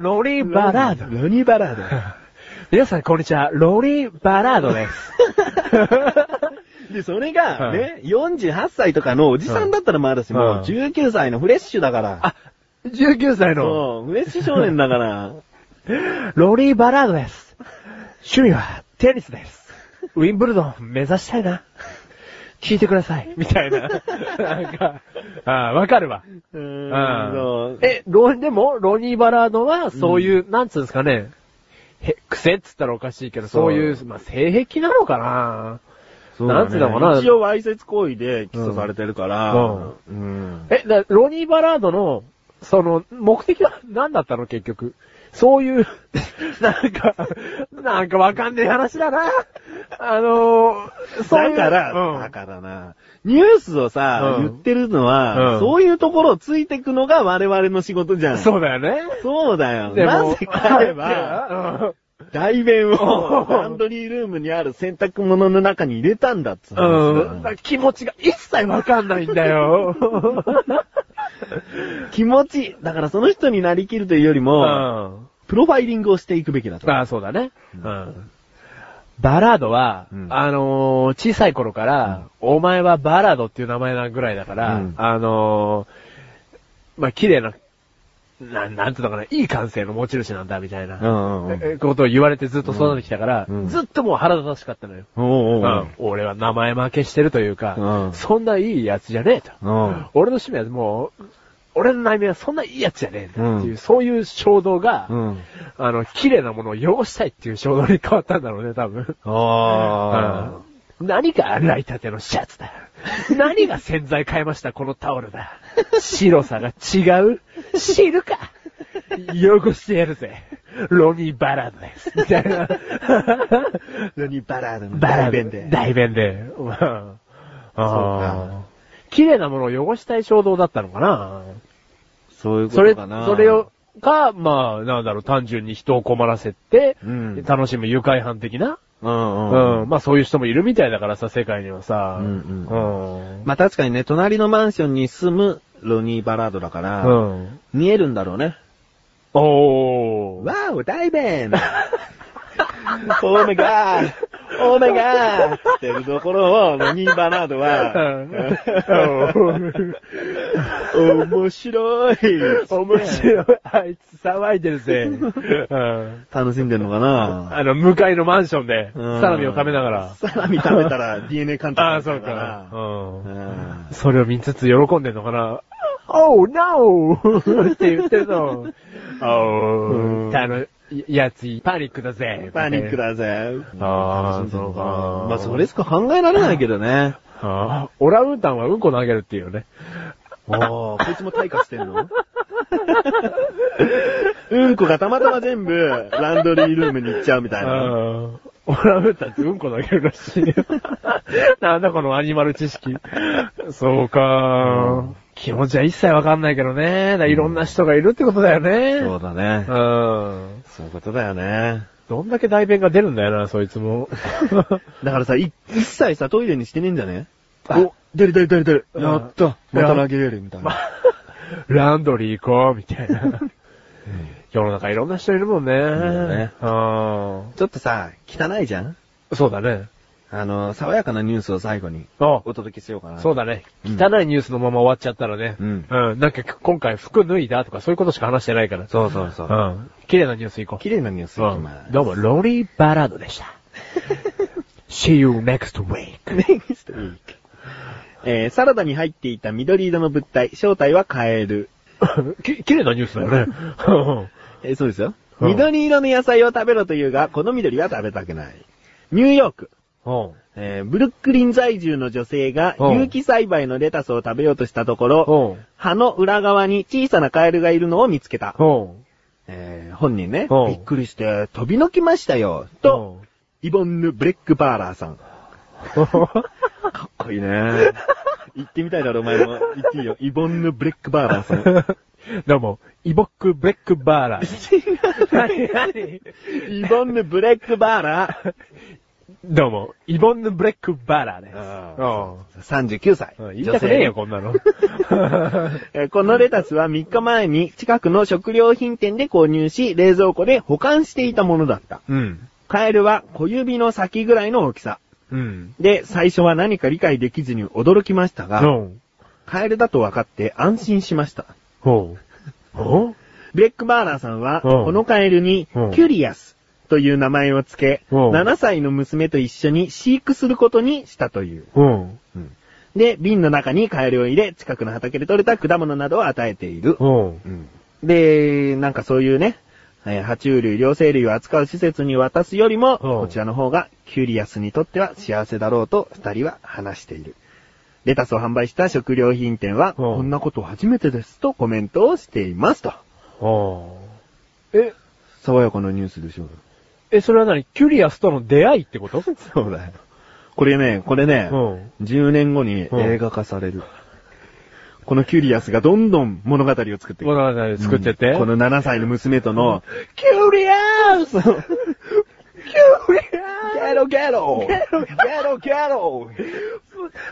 ロリーバラード。ロニーバラード。皆さん、こんにちは。ロリーバラードです。で、それが、ね、48歳とかのおじさんだったらまだしうんも、19歳のフレッシュだから。あ、19歳の、そう、フレッシュ少年だから。ロリーバラードです。趣味はテニスです。ウィンブルドン目指したいな。聞いてください。みたいな。なんか、ああ、わかるわ。うーうんえ、ロ、でも、ロニー・バラードは、そういう、なんつうんですかね、へ、癖っつったらおかしいけど、そういう、まあ、性癖なのかなそうだねなんつうのかな一応わいせつ行為で起訴されてるから。うんうん。え、だロニー・バラードの、その、目的は何だったの結局？そういう、なんか、なんかわかんねえ話だな。あのー、そういう。だから、うんだからな、ニュースをさ、うん言ってるのは、うんそういうところをついてくのが我々の仕事じゃん。そうだよね。そうだよ。なぜ彼は、代弁をうんランドリールームにある洗濯物の中に入れたんだっつううん。気持ちが一切わかんないんだよ。気持ち、だからその人になりきるというよりうも、ん。プロファイリングをしていくべきだと。ああ、そうだね。うん。バラードは、うんあのー小さい頃から、お前はバラードっていう名前なぐらいだから、うんあのーまあ、綺麗な、ななんていうのかな、いい感性の持ち主なんだ、みたいな、うんうんうん。えことを言われてずっと育ってきたから、うんずっともう腹立たしかったのよ。俺は名前負けしてるというか、うんそんないいやつじゃねえと。うん俺の趣味はもう、俺の内面はそんないいやつじゃねえんだっていう、うんそういう衝動が、うん。あの、綺麗なものを汚したいっていう衝動に変わったんだろうね、多分。あうん何が洗いたてのシャツだ。何が洗剤変えました、このタオルだ。白さが違う知るか汚してやるぜ。ロニー・バラードです。みたいな。ー。何バラードの大弁で。大弁で。うんかあー綺麗なものを汚したい衝動だったのかなそういうこそれ、とかな。それを、か、まあ、なんだろう、単純に人を困らせて、うん楽しむ愉快犯的な、うんううん。ん、まあそういう人もいるみたいだからさ、世界にはさ。うんうん。まあ確かにね、隣のマンションに住むロニー・バラードだから、うん。見えるんだろうね。おー。わーお、大弁オーメガーオーメガーってるところを、ロニー・バラードは、面白い面白い。あいつ騒いでるぜ。うん。楽しんでんのかな？あの、向かいのマンションで、うんサラミを食べながら。サラミ食べたら DNA 鑑定ああ、さそうか。それを見つつ喜んでんのかな ?Oh, no! って言ってるの。うん Oh, あの、やつ、パニックだぜ。パニック。だぜ。あー楽しんでんのかなそうかまあそれしか考えられないけどね。ああオランウータンはうんこ投げるっていうよね。おー、こいつも退化してんの？うんこがたまたま全部、ランドリールームに行っちゃうみたいな。うんオランウータンってうんこ投げるらしいよ。なんだこのアニマル知識。そうか、気持ちは一切わかんないけどね。いろんな人がいるってことだよね。そうだね。うん。そういうことだよね。どんだけ代弁が出るんだよな、そいつも。だからさ、い一切さ、トイレにしてねえんじゃね？あお、出る出る出る出る。うんやった。また投げれるみたいな。ランドリー行こう、みたいな。世の中いろんな人いるもんね。ねうんちょっとさ、汚いじゃん？そうだね。あの、爽やかなニュースを最後にあお届けしようかな。そうだね。うん汚いニュースのまま終わっちゃったらね。うんうん。なんか今回服脱いだとかそういうことしか話してないから。そうそうそううん。綺麗なニュース行こう。綺麗なニュースいきうんます。どうも、ロリー・バラードでした。See you next week. Next week えー、サラダに入っていた緑色の物体、正体はカエル。き、綺麗なニュースだよね。えーそうですよ。うん緑色の野菜を食べろというが、この緑は食べたくない。ニューヨーク。うん。えーブルックリン在住の女性がうん有機栽培のレタスを食べようとしたところ、うん。葉の裏側に小さなカエルがいるのを見つけた。うん。えー本人ねうん、びっくりして飛び抜きましたよ。と、イボンヌ・ブレックバーラーさん。かっこいいね。言ってみたいだろ、お前も。言っていいよ。イボンヌ・ブレックバーラーさん。どうも、イボックブレックバーラー。何 何？イボンヌ・ブレックバーラー？どうも、イボンヌブレックバーラーです。あ39歳。うん。言いたくねえよ、こんなの。えーこのレタスは3日前に近くの食料品店で購入し、冷蔵庫で保管していたものだった。うん。カエルは小指の先ぐらいの大きさ。うん。で、最初は何か理解できずに驚きましたが、うん。カエルだと分かって安心しました。ほう。ほブレックバーラーさんは、うんこのカエルにうん、キュリアスという名前を付け、うん7歳の娘と一緒に飼育することにしたという。う。うん。で、瓶の中にカエルを入れ、近くの畑で採れた果物などを与えている。うん。で、なんかそういうね、えー爬虫類、両生類を扱う施設に渡すよりも、こちらの方がキュリアスにとっては幸せだろうと二人は話している。レタスを販売した食料品店は、うんこんなこと初めてですとコメントをしていますと。え、爽やかなニュースでしょう。え、それは何？キュリアスとの出会いってこと？そうだよ。これね、これね、うん。10年後に映画化される。このキュリアスがどんどん物語を作っていく。物語作ってって。うん。この7歳の娘との、キュリアス！キュリゲロゲロ！ゲロゲロ！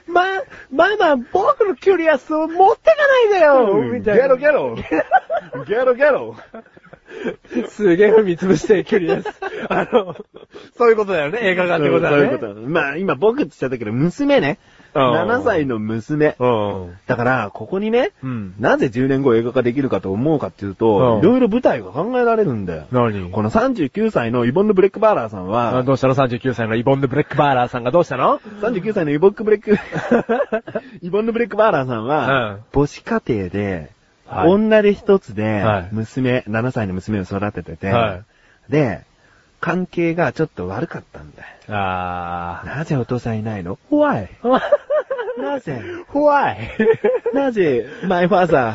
ま、ママ、僕のキュリアスを持ってかないでよ！みたいな。ゲロゲロ！ゲロゲロ すげえ踏み潰して、キュリアス。あの、そういうことだよね、映画化ってことだね。そういうこと。まあ今僕って言っちゃったけど、娘ね。うん7歳の娘。うん。だから、ここにね、うん。なぜ10年後映画化できるかと思うかっていうと、うんいろいろ舞台が考えられるんだよ。何？この39歳のイボンヌ・ブレックバーラーさんあは、どうしたの ?39 歳のイボンヌ・ブレックバーラーさんがどうしたの？39歳のイボックブレック、イボンヌ・ブレックバーラーさんは、うん母子家庭で、はい女手一つではい、娘、7歳の娘を育ててて、はで、関係がちょっと悪かったんだよ。あなぜお父さんいないの ?Why? ー。なぜ？怖い。なぜ ?my father,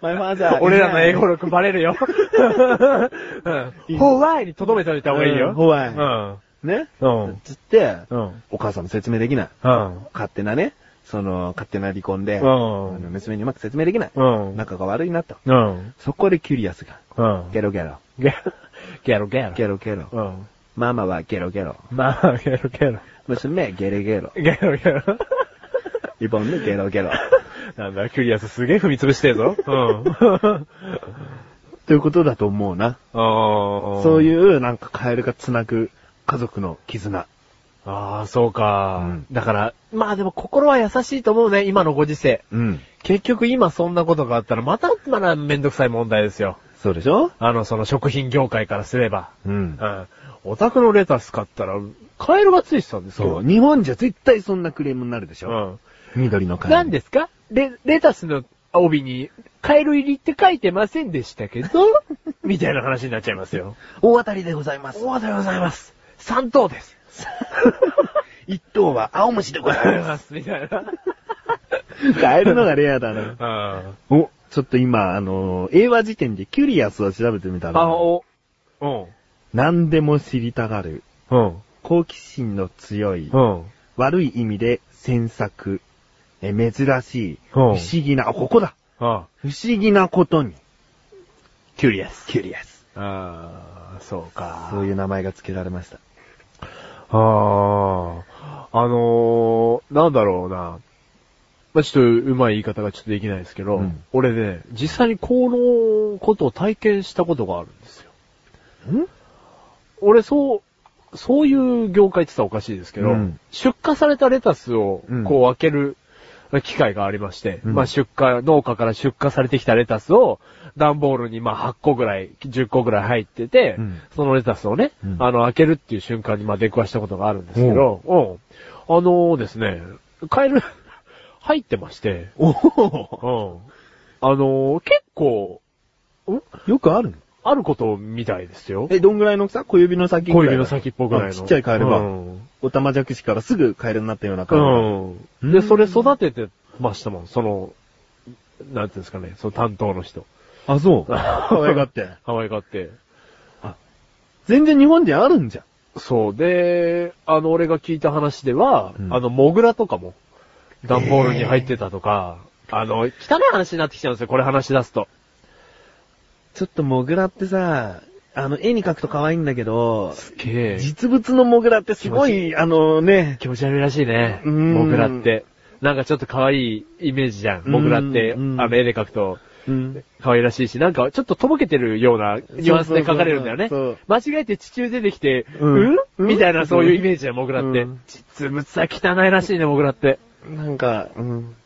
my father. 俺らの英語力バレるよ。うん。ホワイに留めておいた方がいいよ。うんホワイうん。ね？うん。つって、うん。お母さんも説明できない。うん。勝手なね、その、勝手な離婚で、うんあの娘にうまく説明できない。うん。仲が悪いなと。うん。そこでキュリアスが、うん。ゲロゲロ、ゲロ、ゲロゲロ。ゲロゲロ。うん。ママはゲロゲロ。まあ、ゲロゲロ。娘、ゲレゲロ。ゲロゲロ。リボンでゲロゲロ。なんだ、キュリアスすげえ踏み潰してるぞ。うん。ということだと思うな。そういう、なんかカエルが繋ぐ家族の絆。ああ、そうか、うんだから、まあでも心は優しいと思うね、今のご時世。うん。結局今そんなことがあったらまた、まだめんどくさい問題ですよ。そうでしょ？あの、その食品業界からすれば。うんう。ん。お宅のレタス買ったら、カエルがついてたんですよ。そう。日本じゃ絶対そんなクレームになるでしょ？うん。緑のカエル。何ですか？レ、レタスの帯に、カエル入りって書いてませんでしたけど？みたいな話になっちゃいますよ。大当たりでございます。おはようございます。三等です。一等は青虫でございまます。みたいな。す。カエルのがレアだな。うん。お、ちょっと今、あのー英和辞典でキュリアスを調べてみたら、あ、お、うん。何でも知りたがる、うん。好奇心の強い、うん。悪い意味で詮索、え珍しい、不うん思議な、あ、ここだあ不思議なことに、キュリアス。キュリアス。ああ、そうか。そういう名前が付けられました。ああ、あのー、なんだろうな。まあ、ちょっとうまい言い方がちょっとできないですけど、うん。俺ね、実際にこのことを体験したことがあるんですよ。ん？俺そう、そういう業界って言ったらおかしいですけど、うん。出荷されたレタスをうん。こう開ける機会がありまして、うん。まあ出荷、農家から出荷されてきたレタスを段ボールにまあ8個ぐらい、10個ぐらい入ってて、うん。そのレタスをね、うん。あの開けるっていう瞬間にまあ出くわしたことがあるんですけど、う。ん。あのですね、カエル入ってまして、おおうん。あのー結構、よくあるの？あることみたいですよ。え、どんぐらいの大きさ？小指の先ぐらい小指の先っぽぐらいの。あちっちゃいカエルが。うん。おたまじゃくしからすぐカエルになったようなカエルが。うん。で、それ育ててましたもん、その、なんていうんですかね、その担当の人。あ、そう。可愛がって。可愛がって。全然日本であるんじゃん。そう。で、あの、俺が聞いた話では、うんあの、モグラとかも、段ボールに入ってたとか、あの、汚い話になってきちゃうんですよ、これ話し出すと。ちょっとモグラってさ、あの、絵に描くと可愛いんだけど、すげえ。実物のモグラってすご気い、あのね、気持ち悪いらしいね。うんモグラって。なんかちょっと可愛いイメージじゃん。モグラって、うんあの絵で描くと、うん。可愛らしいし、なんかちょっととぼけてるようなニュアンスで描かれるんだよね。間違えて地中出てきて、ううんん、うんみたいなそういうイメージだよ、モグラって。うん実物は汚いらしいね、モグラって。なんか、うん。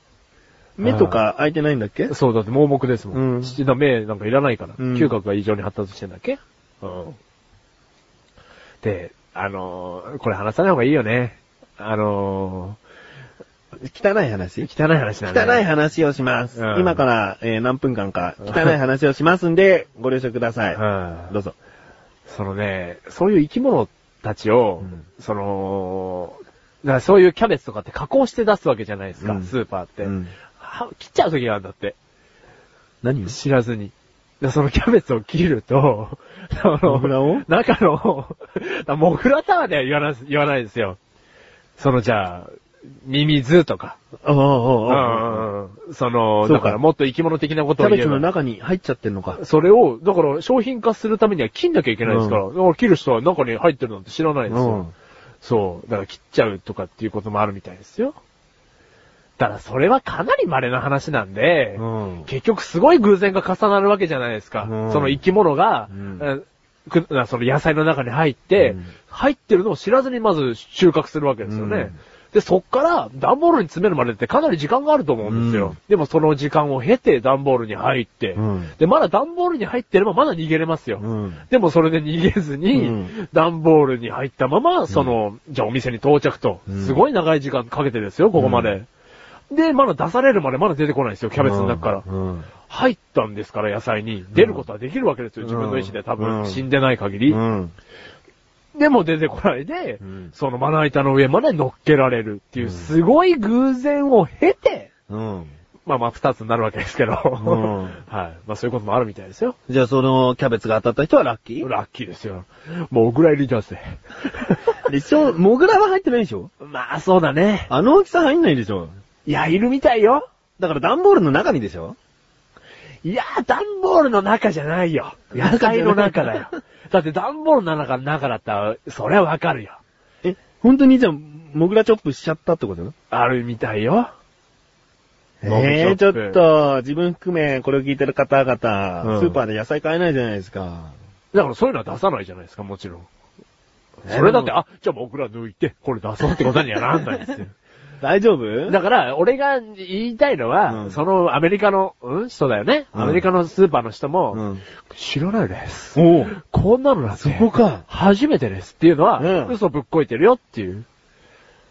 目とか開いてないんだっけ？そう、だって盲目ですもん。うん父の目なんかいらないから。うん嗅覚が異常に発達してんだっけ？うん。で、あのーこれ話さない方がいいよね。あの汚い話？ー、汚い話だね。汚い話をします。うん今から、えー何分間か汚い話をしますんで、ご了承ください。うんどうぞ。そのね、そういう生き物たちを、うんその、だからそういうキャベツとかって加工して出すわけじゃないですか、うんスーパーって、うんは切っちゃう時があるんだって。何？知らずに。でそのキャベツを切ると、あのモグラを？中の、だ モグラタワーでは言わない、言わないですよ。そのじゃあ、ミミズとか。ああ、ああ、その、そだからもっと生き物的なこキャベツのとを言えば。中に入っちゃってんのか。それを、だから商品化するためには切んなきゃいけないですから、だから切る人は中に入ってるなんて知らないですよ。うんそう。だから切っちゃうとかっていうこともあるみたいですよ。だからそれはかなり稀な話なんで、うん。結局すごい偶然が重なるわけじゃないですか。うんその生き物が、うんその野菜の中に入って、うん入ってるのを知らずにまず収穫するわけですよね。うんで、そっから段ボールに詰めるまでってかなり時間があると思うんですよ。うんでもその時間を経て段ボールに入って、うんで、まだ段ボールに入ってればまだ逃げれますよ。うん。でもそれで逃げずに、うん段ボールに入ったまま、その、じゃあお店に到着と、うんすごい長い時間かけてですよ、ここまで。で、まだ出されるまでまだ出てこないですよ、キャベツの中から。うん。入ったんですから、野菜に。出ることはできるわけですよ、自分の意思で。多うん分、死んでない限り。うん。でも出てこないで、うんそのまな板の上まで乗っけられるっていう、うんすごい偶然を経て、うん。まあまあ二つになるわけですけど。ん はい。まあそういうこともあるみたいですよ。じゃあそのキャベツが当たった人はラッキー？ラッキーですよ。もうおぐらいリーダーズで。でしょ、モグラは入ってないでしょ？まあそうだね。あの大きさ入んないでしょ？いや、いるみたいよ。だから段ボールの中にでしょ？いや、段ボールの中じゃないよ。野菜の中だよ。だって段ボールの中中だったら、それはわかるよ。え、本当にじゃあ、モグラチョップしちゃったってこと？あるみたいよ。モグチえー、ちょっと、自分含めこれを聞いてる方々、うんスーパーで野菜買えないじゃないですか。だからそういうのは出さないじゃないですか、もちろん。えそれだって、あ、じゃあ僕ら抜いて、これ出そうってことにはなんないですよ。大丈夫？だから、俺が言いたいのは、うん。そのアメリカの、うん？人だよね、うん。アメリカのスーパーの人も、うん。知らないです。おう。こんなのなんて、そこか。初めてですっていうのは、うん。嘘ぶっこいてるよっていう。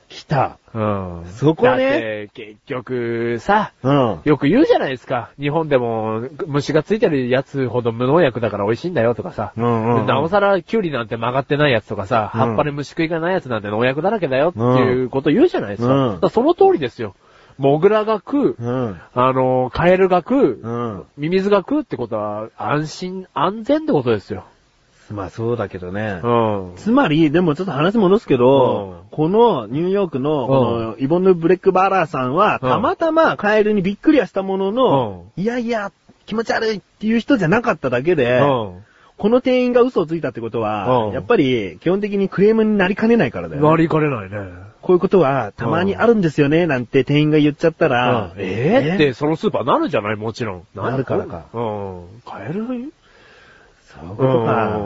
来た。うん。そこねだって、結局さ、うん。よく言うじゃないですか。日本でも、虫がついてるやつほど無農薬だから美味しいんだよとかさ。うんうんうんなおさら、キュウリなんて曲がってないやつとかさ、うん葉っぱで虫食いがないやつなんて農薬だらけだよっていうこと言うじゃないですか。うんだからその通りですよ。モグラが食う、うん。あの、カエルが食う、うん。ミミズが食うってことは、安心、安全ってことですよ。まあそうだけどね。うん。つまり、でもちょっと話戻すけど、うこのニューヨークの、このイボンヌ・ブレックバーラーさんは、うんたまたまカエルにびっくりはしたものの、いやいや、気持ち悪いっていう人じゃなかっただけで、うん。この店員が嘘をついたってことは、うん。やっぱり基本的にクレームになりかねないからだよね、なりかねないね。こういうことはたまにあるんですよね、なんて店員が言っちゃったら、ええ？って、そのスーパーなるじゃない？もちろん。なるからか。うん。カエル？そういうことか。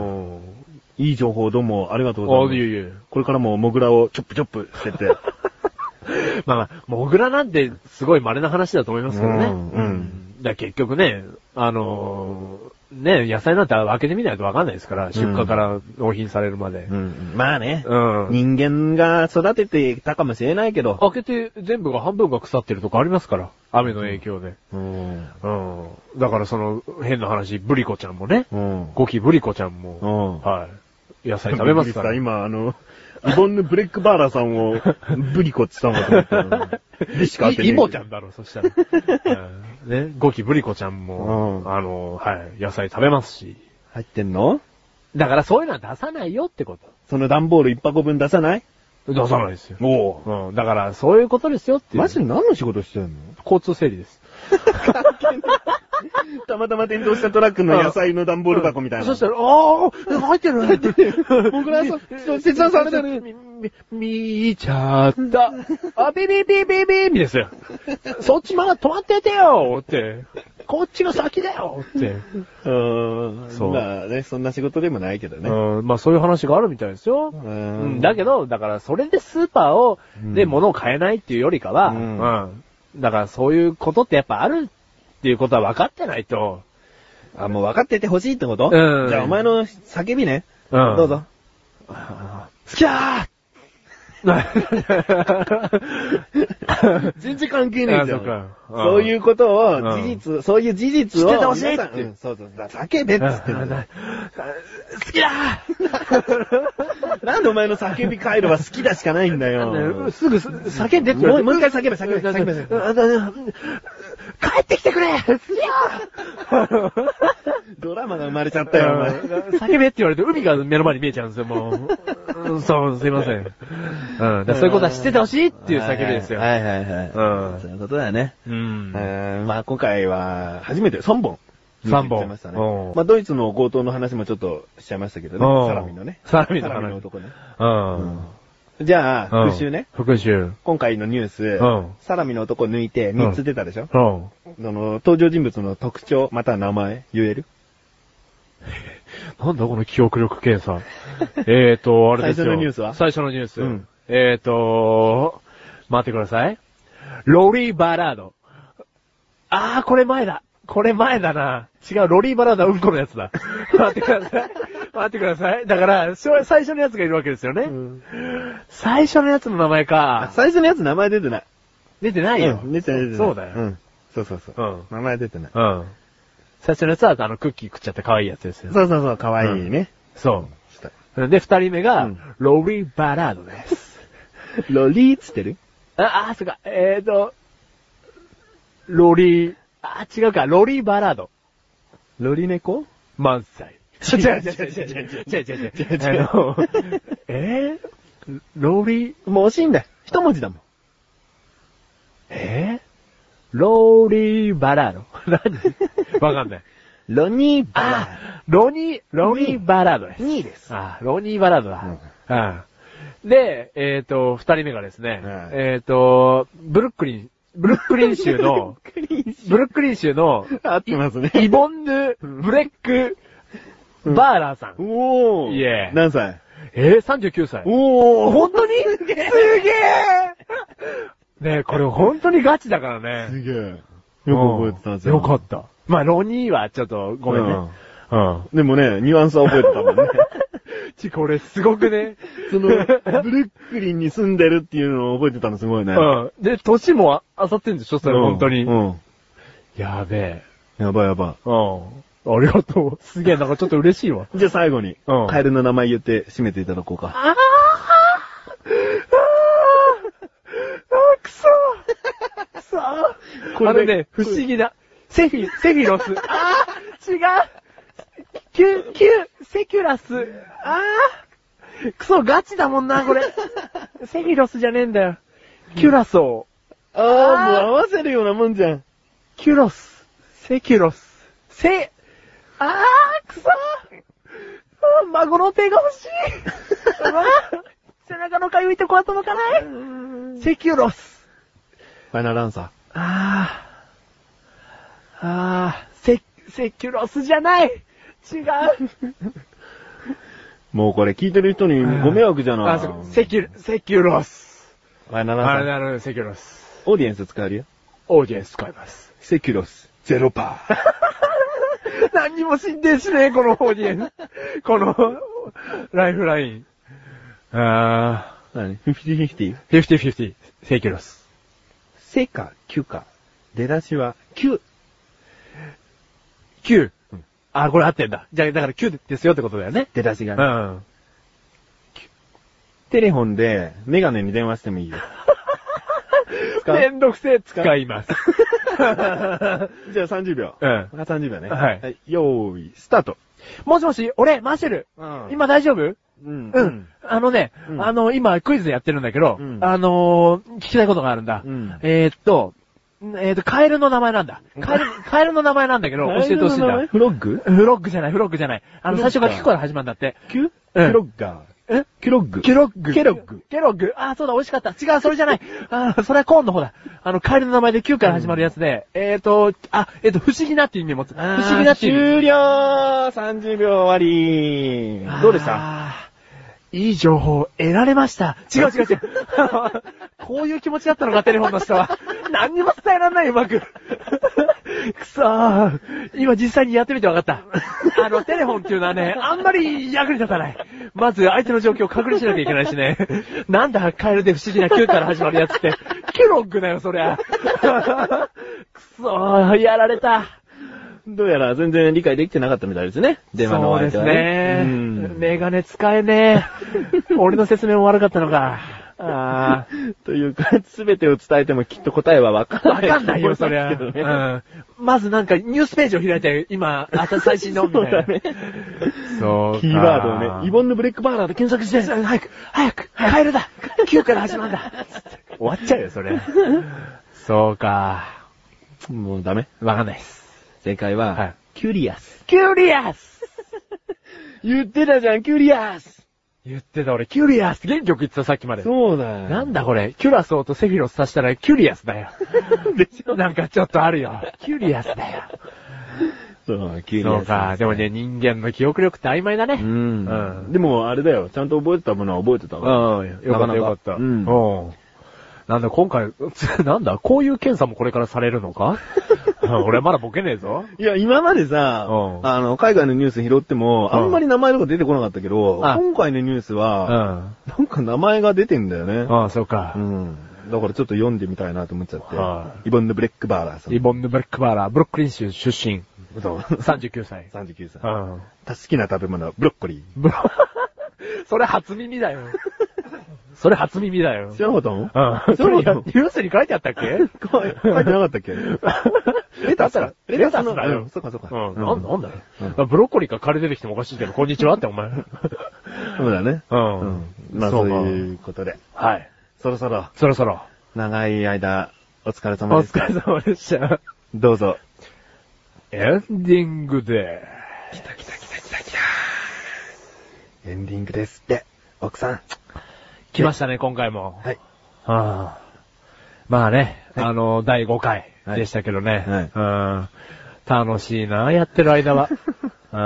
いい情報どうもありがとうございあ、ます。いえいえ。これからもモグラをチョップチョップしてて。まあまあ、モグラなんてすごい稀な話だと思いますけどね。うんうんだ結局ね、あのーね、野菜なんて開けてみないとわかんないですから、出荷から納品されるまでう。ん。まあね。うん。人間が育ててたかもしれないけど。開けて全部が半分が腐ってるとこありますから。雨の影響で。うん。うん。だからその、変な話、ブリコちゃんもね。うん。ゴキブリコちゃんも。うん。はい。野菜食べますから。今、あの、イボンヌ・ブレックバーラーさんを、ブリコって言ったのかと思ったら。でしか当てねえイモちゃんだろ、そしたら。うんね、ゴキブリコちゃんも、うんあの、はい、野菜食べますし。入ってんの？だからそういうのは出さないよってこその段ボール一箱分出さない？と。出さないですよ。おお。うん、だからそういうことですよっていう。マジで何の仕事してんの？交通整理です。たまたま転倒したトラックの野菜の段ボール箱みたいな。そしたら、ああ、入ってる入ってる。僕らさ そう切断されてるみ、み、見ちゃった。あ、ビビビビビビですよ。そっちまだ止まっててよって。こっちが先だよって。うーん。そうまあね、そんな仕事でもないけどね。うん、まあそういう話があるみたいですよ。ううんん、だけど、だからそれでスーパーを、うんで物を買えないっていうよりかは、ううんん。だからそういうことってやっぱあるっていうことは分かってないと、あ、もう分かっててほしいってこと？うん。じゃあお前の叫びね。うん。どうぞ。好きだー 全然関係ねえじゃあそ。うん。そういうことを、うん。事実、そういう事実を。知っててほしいうんそうそう。叫べっつって好きだなん。でお前の叫び回路は好きだしかないん。だよ。ーすぐす叫ん。でってもう一回叫べ叫べ叫べ帰ってきてくれ好きだドラマが生まれちゃったよ、お前。叫べって言われて海が目の前に見えちゃうんですよ、もう。う んそう、すいません。うん。そういうことは知っててほしいっていう叫びですよ。はいはいはい。うんそういうことだよね。う。うんんまあ今回は初めて3本。三本ましたねうん。まあドイツの強盗の話もちょっとしちゃいましたけどうんね。サラミのね。サラミの話サラミの男ね。うん。じゃあ、うん復習ね。。復習。今回のニュースうん、サラミの男抜いて3つ出たでしょ？うん。その、登場人物の特徴、または名前、言える？なんだこの記憶力検査。えーと、あれですよ。最初のニュースは？最初のニュース。うんえーと、待ってください。ロリーバラード。あー、これ前だ。これ前だな。違う、ロリーバラードはうんこのやつだ。待ってください。待ってください。だから、最初のやつがいるわけですよね。最初のやつの名前あか。最初のやつ名前出てない。出てないよ。うん出てない出てない。そうだようん。そうそうそう。うん名前出てない。うん。最初のやつは、あの、クッキー食っちゃった可愛いやつですよ。そうそうそう、かわいいね。そう。で、二人目が、うんロリーバラードです。ロリーっつってる？あ、あ、そうか、えーと、ロリー、あ、違うか、ロリーバラード。ロリ猫？満載。違う違う違う違う違う違う違う違う。あの、えー、ローリー、もう惜しいんだよ。一文字だもん。えー、ローリーバラード。何わかんない。ロニーバラあ、ロニー、ロニーバラードです。2位です。あ、ロニーバラードだ。うん。で、えっ、と、二人目がですね、はいえっ、と、ブルックリン、ブルックリン州の、ブルックリン州の、合ってますね。イボンヌ・ブレック・バーラーさん。おー。いえ何歳？えー、39歳。おー。本当に？すげえ ねえ、これ本当にガチだからね。すげえ。よく覚えてたんですよ。よかった。まあ、ロニーはちょっとごめんね。うん。でもね、ニュアンスは覚えてたもんね。ち、これすごくね。その、ブルックリンに住んでるっていうのを覚えてたのすごいね。うん。で、年もああさってんでしょ？それ本当に。うん。やべえ。やばいやばうん。ありがとう。すげえ、なんかちょっと嬉しいわ。い。じゃあ最後に、うんカエルの名前言って締めていただこうか。あああくそくそこれね、不思議な。セフィ、セフィロス。ああ違うキュ、キュ、セキュラス。ああくそ、ガチだもんな、これ。セフィロスじゃねえんだよ。キュラソー。ああ、もう合わせるようなもんじゃん。キュロス。セキュロス。セ、あー、くそあー孫の手が欲しい。背中のかゆいとこは届かない。セキュロス。ファイナルアンサあー。あー、セ、セキュロスじゃない。違う。ー。もうこれ聞いてる人にご迷惑じゃない。あ、そうセキュ、セキュロス。ファイナルアンあ、サー。なるほど、セキュロス。オーディエンス使えるよ。オーディエンス使います。セキュロス、ゼロパー。何にも進展しねえ、この方に。この、ライフライン。あ何 ?50-50? ー、50-50。正規ロス。せか、9か。出だしは9。9。あ、これ合ってんだ。じゃあ、だから9ですよってことだよね。出だしがうね。ん。テレフォンでメガネに電話してもいいよ。使うめんどくせえ使います。じゃあ30秒。うんあ30秒ね。はいよーい、スタート。もしもし、俺、マーシェル。うん今大丈夫？うんうん。。あのね、うんあの、今クイズやってるんだけど、うんあのー聞きたいことがあるんだ。うんえーっと、んえーっと、カエルの名前なんだ。カエル、カエルの名前なんだけど、教えてほしいんだ。フロッグ？フロッグじゃない、フロッグじゃない。あの、最初から聞くから始まるんだって。キュうんキロッガー。え？キロッグ。ケロッグ。ケロッグ。ケロッグ。あー、そうだ、美味しかった。違う、それじゃない。あー、それはコーンの方だ。あの、カエルの名前で9から始まるやつで、えーっと、あ、えーっと、不思議なっていう意味持つ。不不思議なっていう意味。終了 !30 秒終わりどうでした？いい情報得られました。違う違う違う。こういう気持ちだったのか、テレフォンの人は。何にも伝えらんない、うまく。くそー。今実際にやってみて分かった。あの、テレフォンっていうのはね、あんまり役に立たない。まず相手の状況を確認しなきゃいけないしね。なんだ、カエルで不思議な Q から始まるやつって。ケロッグだよ、そりゃ。くそー、やられた。どうやら全然理解できてなかったみたいですね。電話のそうです相手はね。うんメガネ使えねえ。俺の説明も悪かったのか。あというか、すべてを伝えてもきっと答えはわかあ。んない。わかんないよ、そりゃ。うん。まずなんかニュースページを開いて、今、あた最新のみたいな。そうだね。そうかキーワードをね、イボンヌブレックバーラーで検索して。早く、早く、カエルだ !9 から始まるんだ終わっちゃうよ、それ。そうか。もうダメ。わかんないです。正解は、はいキュリアス。キュリアス言ってたじゃん、キュリアス言ってた俺、キュリアス原曲言ってたさっきまで。そうだよ。なんだこれ、キュラソーとセフィロス足したらキュリアスだよ。でしょなんかちょっとあるよ。キュリアスだよ。そう、キュリアス。そうか。でもね、人間の記憶力って曖昧だね。うん。うんでも、あれだよ。ちゃんと覚えてたものは覚えてたわ。うん。よかったよかった。うんうん。なんだ、今回、なんだ、こういう検査もこれからされるのか？俺まだボケねえぞ。いや、今までさ、うんあの、海外のニュース拾っても、うんあんまり名前とか出てこなかったけど、あ今回のニュースうは、ん。なんか名前が出てんだよね。ああ、そうかう。ん。だからちょっと読んでみたいなと思っちゃって。はイボンヌ・ブレックバーラーさん。イボンヌ・ブレックバーラー、ブロックリン州出身。そう。39歳。39歳。うん。好きな食べ物はブロッコリー。ブロ それ初耳だよ。それ初耳だよ。知らなかったの？うん。それニュースに書いてあったっけ？書いてなかったっけ？レタスか？レタスだようんそっかそっか。うん。なんなんだうんよ。ブロッコリーかカレー出てきてもおかしいけど、こんにちはってお前。そうだね。うんうん。まあそうういうことで。はい。そろそろ、そろそろ。長い間、お疲れお様でした。疲れ様でした。どうぞ。エンディングで来た来た来た来た来た。エンディングですって。奥さん。来ましたね、今回も。はい。はあ、まあね、はいあの、第5回でしたけどね。はいうん楽しいな、やってる間は。うん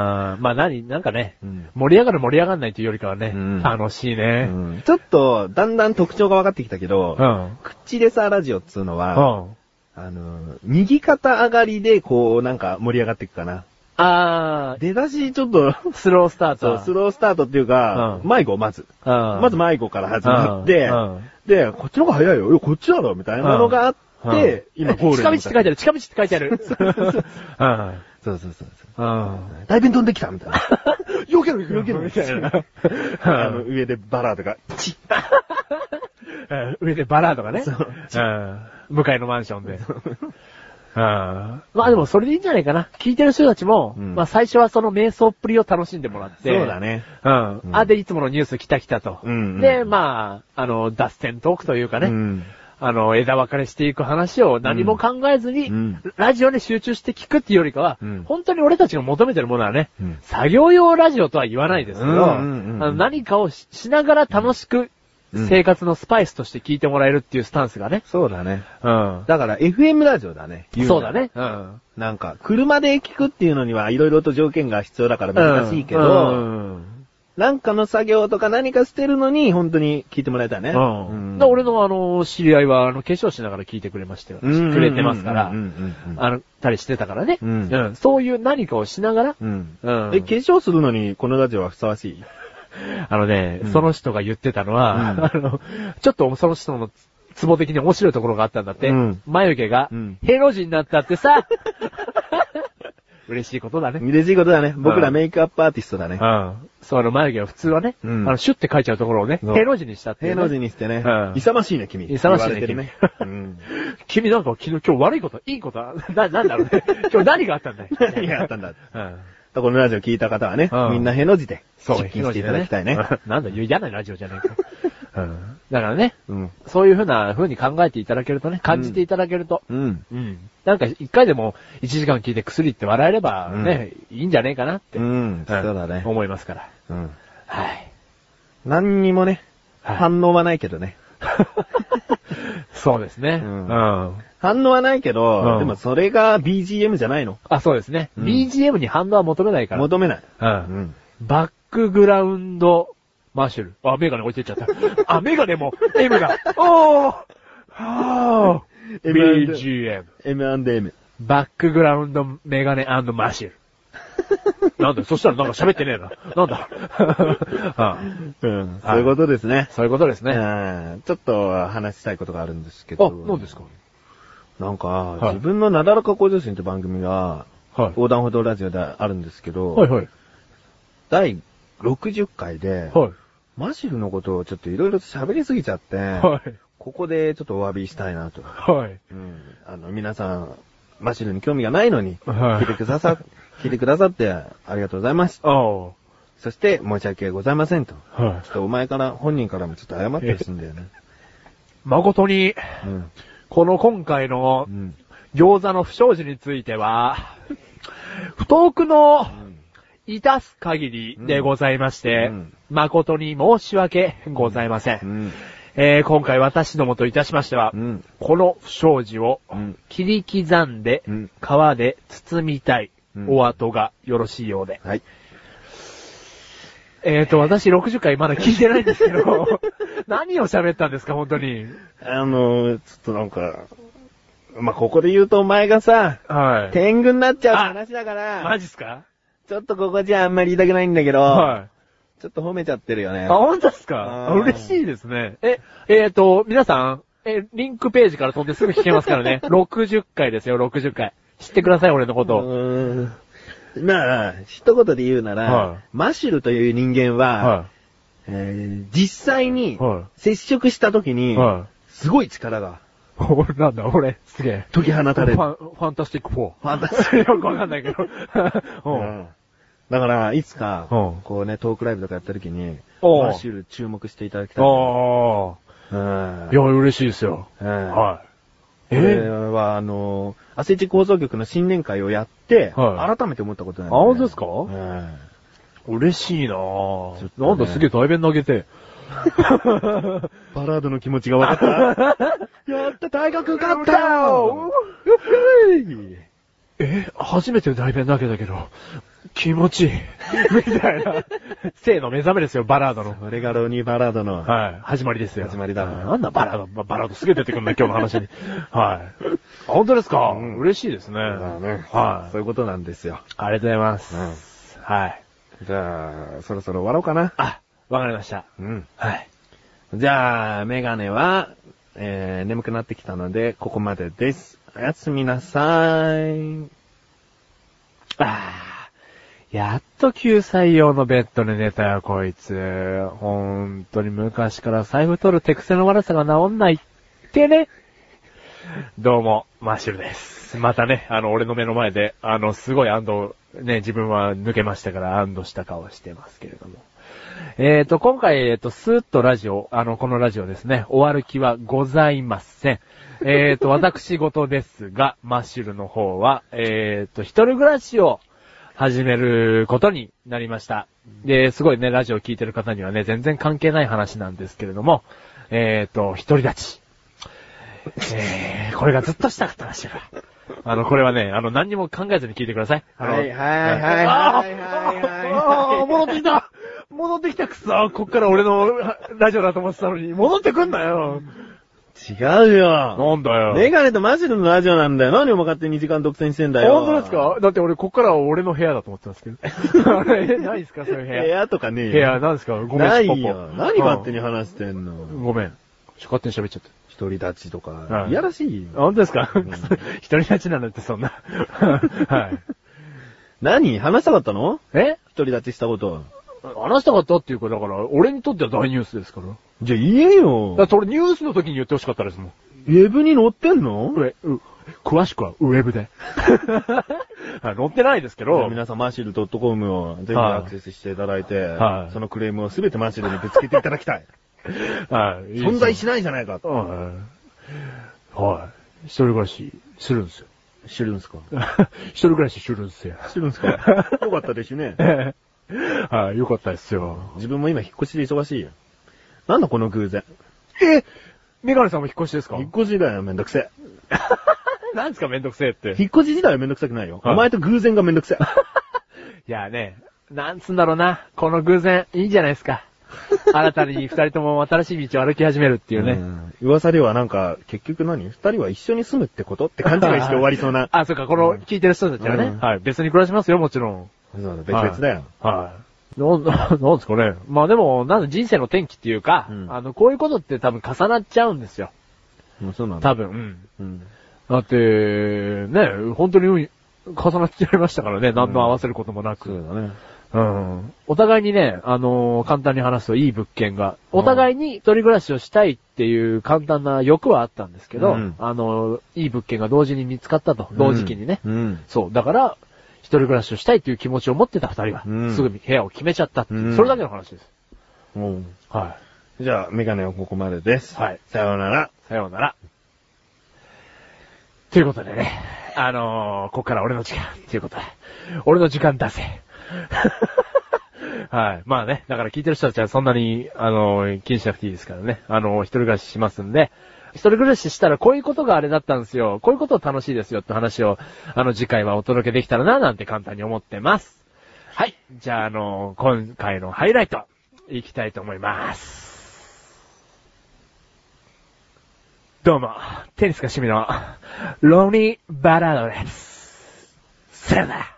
まあ何、なんかね、うん盛り上がる盛り上がんないというよりかはね、うん楽しいうね。んちょっと、だんだん特徴が分かってきたけど、うん。口でさラジオっつうのうは、ん。あの、右肩上がりで、こう、なんか盛り上がっていくかな。あ出だし、ちょっと、ー、スロースタート。そう、スロースタートっていうか、うん迷子まず。うん。まず迷子から始まってうんうん、で、こっちの方が早いよ。いやこっちだろみたいなのがあって、今ゴール近道って書いてある。る、近道って書いてある。うん。そうそうそうそう。うん。大便飛んできたみたいな。避けろ、避避けろみたいな。あの、上でバラードが、チッ うん上でバラードがね。そううん。向かいのマンションで。うん。まあでもそれでいいんじゃないかな。聞いてる人たちも、うんまあ最初はその瞑想っぷりを楽しんでもらって。そうだ。ね。うん。うんあ、で、いつものニュース来た来たと。うんうんで、まあ、あの、脱線トークというかね。うん。あの、枝分かれしていく話を何も考えずに、うんラジオで集中して聞くっていうよりかは、うん本当に俺たちが求めてるものはね、うん作業用ラジオとは言わないですけど、何かをししながら楽しくうん生活のスパイスとして聞いてもらえるっていうスタンスがね。そうだね。うん。だから FM ラジオだね。そうだね。。うん。なんか、車で聞くっていうのには色々と条件が必要だから難しいけど、うんなんかの作業とか何かしてるのに、本当に聞いてもらいたいね。うん。だから俺のあの、知り合いは、あの、化粧しながら聞いてくれましたよ。うんくれてますからうんうんうんうん、あの、たりしてたからね。うんそういう何かをしながら、うん。うんえ、化粧するのにこのラジオはふさわしい？あのね、うんその人が言ってたのは、うんあの、ちょっとその人のツボ的に面白いところがあったんだって。うん眉毛がうん、ヘの字になったってさ、嬉しいことだね。嬉しいことだね。僕らうんメイクアップアーティストだねう。ん。そう、あの眉毛は普通はね、うんあの、シュッて描いちゃうところをね、そうヘの字にしたってね、平の字にしてねうん。勇ましいね、君。勇ましいね言われてるね。君なんか昨日今日悪いこと、いいこと、な、なんだろうね。今日何があったんだい？何があったんだ？うん。このラジオ聞いた方はねう、んみんなへの字でそう、出勤していただきたいね。なんだ、嫌なラジオじゃないか。うん。だからね、うん。そういうふうな風に考えていただけるとね、感じていただけると、うん。うん。なんか一回でも一時間聞いて薬って笑えればね、いいんじゃねえかなって、うん。そうだね。思いますから。うん。はい。何にもね、はい反応はないけどね。そうですね。ううんん。反応はないけうど、んでもそれが BGM じゃないの。あ、そうですね。うん BGM に反応は求めないから。求めない。う。うんん。バックグラウンドマッシュル。あ、メガネ置いてっちゃった。あ、メガネも M が。おーはー BGM。M&M。バックグラウンドメガネマッシュル。なんだよ、そしたらなんか喋ってねえな。なんだ。あうん。そういうことですね。そういうことですね。うんちょっと話したいことがあるんですけあ、ど。何ですか？なんか、い自分のなだらか向上心って番組が、はい。横断歩道ラジオであるんですけど、はいはい。第60回で、はい。マシルのことをちょっといろいろと喋りすぎちゃって、はい。ここでちょっとお詫びしたいなと。はい。うん。あの、皆さん、マシルに興味がないのに、はい聞いてくださ、聞いてくださっ てありがとうございます。ああ。そして、申し訳ございませんと。はいちょ。っとお前から、本人からもちょっと謝ってほしいんだよね。誠に、うん。この今回のうん。餃子の不祥事については、不徳のいたす限りでございまして、うん誠に申し訳ございません。うん。えー今回私どもといたしましては、うん。この不祥事をうん。切り刻んでうん。皮で包みたいうんお後がよろしいようで。はい。えーと、私60回まだ聞いてないんですけど、何を喋ったんですか、本当に？あの、ちょっとなんか、まあ、ここで言うとお前がさ、はい。天狗になっちゃう話だから、マジっすか？ちょっとここじゃあんまり言いたくないんだけど、はい。ちょっと褒めちゃってるよねあ、。本当ですか？嬉しいですね。え、えっ、と、皆さん、え、リンクページから飛んですぐ聞けますからね。60回ですよ、60回。知ってください、俺のこうと。ーんまあ、一言で言うなら、はいマシュルという人間は、はえー実際には接触した時い。に、はすごい力がなんだ、俺、すげえ。解き放たれる。ファン、ファンタスティック4。ファンタスティよくわかんないけど。う うんんだから、いつか、うんこうね、トークライブとかやった時に、マシュル注目していただきたい。あうんあ。いや、嬉しいですよ。うんはい。これは、あの、アセチ放送局の新年会をやって、はい。改めて思ったことなんあ本当ですか？うん嬉しいな。ぁね。なんだ、すげえ大弁投げて。バラードの気持ちが分かった。やった、大学勝ったよ。え、初めて大弁投げたけど、気持ちいい。みたいな。生の目覚めですよ、バラードの。それがロニーバラードの、はい。始まりですよ。始まりだなんだバラード、ババラードすげえ出てくるんだ、今日の話に。はい。あ本当ですか、うん嬉しいですね。だねはい。そういうことなんですよ。ありがとうございます。はい。じゃあ、そろそろ終わろうかな？あ、わかりました。うん。はい。じゃあ、メガネは、えー、眠くなってきたので、ここまでです。おやすみなさい。あーやっと9歳用のベッドで寝たよ、こいつ。ほんとに昔から財布取る手癖の悪さが治んないってね。どうも、マッシュルです。またね、あの、俺の目の前で、あの、すごい安堵、ね、自分は抜けましたから安堵した顔してますけれども。えーと、今回、えーと、スーッとラジオ、あの、このラジオですね、終わる気はございません。えーと、私事ですが、マッシュルの方は、えーと、一人暮らしを始めることになりました。で、すごいね、ラジオ聞いてる方にはね、全然関係ない話なんですけれども、えーと、一人立ち。えー、これがずっとしたかった話だ。あの、これはね、あの、何にも考えずに聞いてください。あのはいはいはいはいはいはいはいあーあー戻ってきた戻ってきたくそこっから俺のラジオだと思ってたのに、戻ってくんなよ違うよ。なんだよ。メガネとマシルのラジオなんだよ。何を勝手に2時間独占してんだよ。本当ですか？だって俺、こっからは俺の部屋だと思ってますけど。あれ、ないですか？そういう部部屋。屋とかねえよ。部屋、なんですか？ごめん、ないよ。何勝手に話してんの？うんごめん。勝手に喋っちゃった。独り立ちとかは。いいやらしいよ。あ本当ですか？ん 一人立ちなんだってそんな。はい。何？話したかったの？え？独り立ちしたこと。話したかったっていうか、だから、俺にとっては大ニュースですから。じゃあ言えよだ。って俺ニュースの時に言ってほしかったですもん。ウェブに載ってんの？うえ、う、詳しくはウェブで。はい載ってないですけど、皆さんマシル .com をぜひはいアクセスしていただいて、はいそのクレームをすべてマシルにぶつけていただきたい。はい。存在しないじゃないかと。はい。はい。一人暮らしするんですよ。知るんすか？一人暮らしするんですよ。知るんすか？よかったですね。はい、よかったですよ。自分も今引っ越しで忙しいよ。なんだこの偶然。えメガネさんも引っ越しですか？引っ越しだよ、めんどくせえ。なんですかめんどくせえって。引っ越し自体はめんどくさくないよ。はいお前と偶然がめんどくせえ。いやね、なんつんだろうな。この偶然、いいじゃないですか。新たに二人とも新しい道を歩き始めるっていうね。ん噂ではなんか、結局何？二人は一緒に住むってことって勘違いして終わりそうな。あ、そうか、この聞いてる人たちはね。うんはい。別に暮らしますよ、もちろん。そうだ、別々だよ。はい。なん、なんですかね。まあでも、なんで人生の転機っていうか、うんあの、こういうことって多分重なっちゃうんですよ。そうなんだ。多分。うん。うん。だって、ね、本当に運重なっちゃいましたからね。何の合わせることもなく。そうだね。うん。お互いにね、あのー簡単に話すといい物件が、お互いに一人暮らしをしたいっていう簡単な欲はあったんですけど、うんあのーいい物件が同時に見つかったと。同時期にね。うん。そう。だから、一人暮らしをしたいっていう気持ちを持ってた二人が、うんすぐ部屋を決めちゃったっていう、うんそれだけの話です。うん。はじゃあ、メガネはここまでです。はい。さようなら。い。さようなら。ということでね、あのー、こっから俺の時間、ということで、俺の時間出せ。はい。まあね、だから聞いてる人たちはそんなに、あのー、気にしなくていいですからね。あのー、一人暮らししますんで、一人暮らししたらこういうことがあれだったんですよ。こういうこと楽しいですよって話を、あの、次回はお届けできたらな、なんて簡単に思ってます。はい。じゃあ、あのー、今回のハイライト、いきたいと思います。どうも、テニスが趣味の、ロニー・バラードです。さよなら。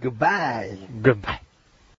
Goodbye. グッバイ。